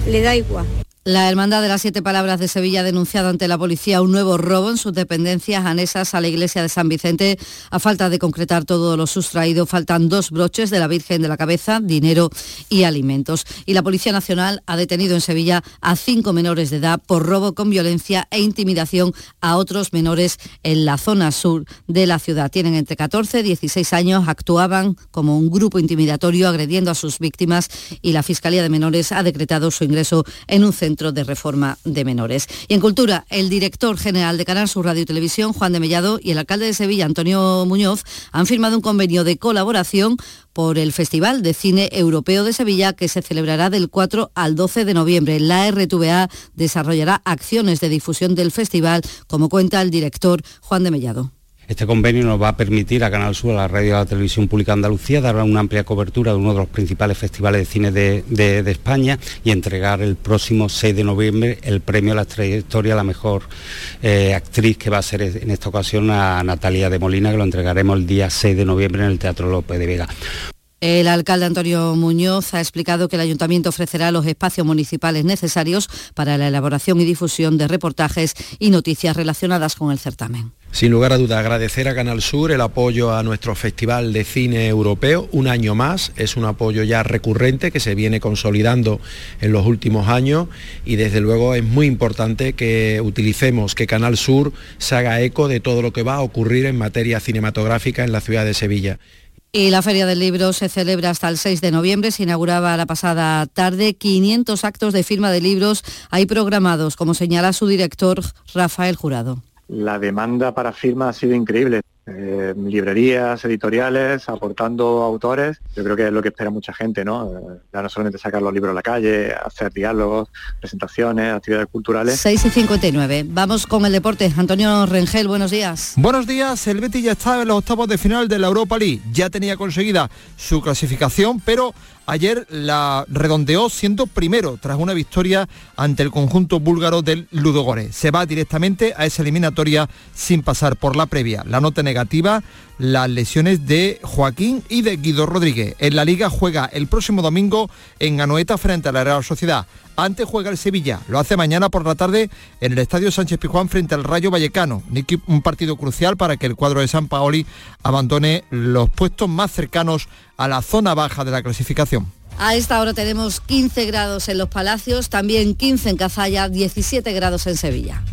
le da igual. La Hermandad de las Siete Palabras de Sevilla ha denunciado ante la policía un nuevo robo en sus dependencias anesas a la iglesia de San Vicente. A falta de concretar todo lo sustraído, faltan dos broches de la Virgen de la Cabeza, dinero y alimentos. Y la Policía Nacional ha detenido en Sevilla a cinco menores de edad por robo con violencia e intimidación a otros menores en la zona sur de la ciudad. Tienen entre 14 y 16 años, actuaban como un grupo intimidatorio agrediendo a sus víctimas y la Fiscalía de Menores ha decretado su ingreso en un centro de Reforma de Menores. Y en Cultura, el director general de Canal Sur Radio y Televisión, Juan de Mellado, y el alcalde de Sevilla, Antonio Muñoz, han firmado un convenio de colaboración por el Festival de Cine Europeo de Sevilla que se celebrará del 4 al 12 de noviembre. La RTVA desarrollará acciones de difusión del festival, como cuenta el director Juan de Mellado. Este convenio nos va a permitir a Canal Sur, a la radio y a la televisión pública Andalucía, dar una amplia cobertura de uno de los principales festivales de cine de, España y entregar el próximo 6 de noviembre el premio a la trayectoria a la mejor eh, actriz que va a ser en esta ocasión a Natalia de Molina, que lo entregaremos el día 6 de noviembre en el Teatro López de Vega. El alcalde Antonio Muñoz ha explicado que el ayuntamiento ofrecerá los espacios municipales necesarios para la elaboración y difusión de reportajes y noticias relacionadas con el certamen. Sin lugar a duda, agradecer a Canal Sur el apoyo a nuestro Festival de Cine Europeo, un año más, es un apoyo ya recurrente que se viene consolidando en los últimos años y desde luego es muy importante que utilicemos, que Canal Sur se haga eco de todo lo que va a ocurrir en materia cinematográfica en la ciudad de Sevilla. Y la Feria del Libro se celebra hasta el 6 de noviembre. Se inauguraba la pasada tarde 500 actos de firma de libros hay programados, como señala su director Rafael Jurado la demanda para firmas ha sido increíble. Eh, librerías, editoriales, aportando autores, yo creo que es lo que espera mucha gente, ¿no? Eh, ya no solamente sacar los libros a la calle, hacer diálogos, presentaciones, actividades culturales. 6 y 59. Vamos con el deporte. Antonio Rengel, buenos días. Buenos días. El Betis ya estaba en los octavos de final de la Europa League. Ya tenía conseguida su clasificación, pero ayer la redondeó siendo primero tras una victoria ante el conjunto búlgaro del Ludogorets. Se va directamente a esa eliminatoria sin pasar por la previa. La nota negativa, las lesiones de Joaquín y de Guido Rodríguez. En la liga juega el próximo domingo en Anoeta frente a la Real Sociedad. Antes juega el Sevilla, lo hace mañana por la tarde en el Estadio Sánchez Pijuán frente al Rayo Vallecano. Un partido crucial para que el cuadro de San Paoli abandone los puestos más cercanos a la zona baja de la clasificación. A esta hora tenemos 15 grados en los Palacios, también 15 en Cazalla, 17 grados en Sevilla.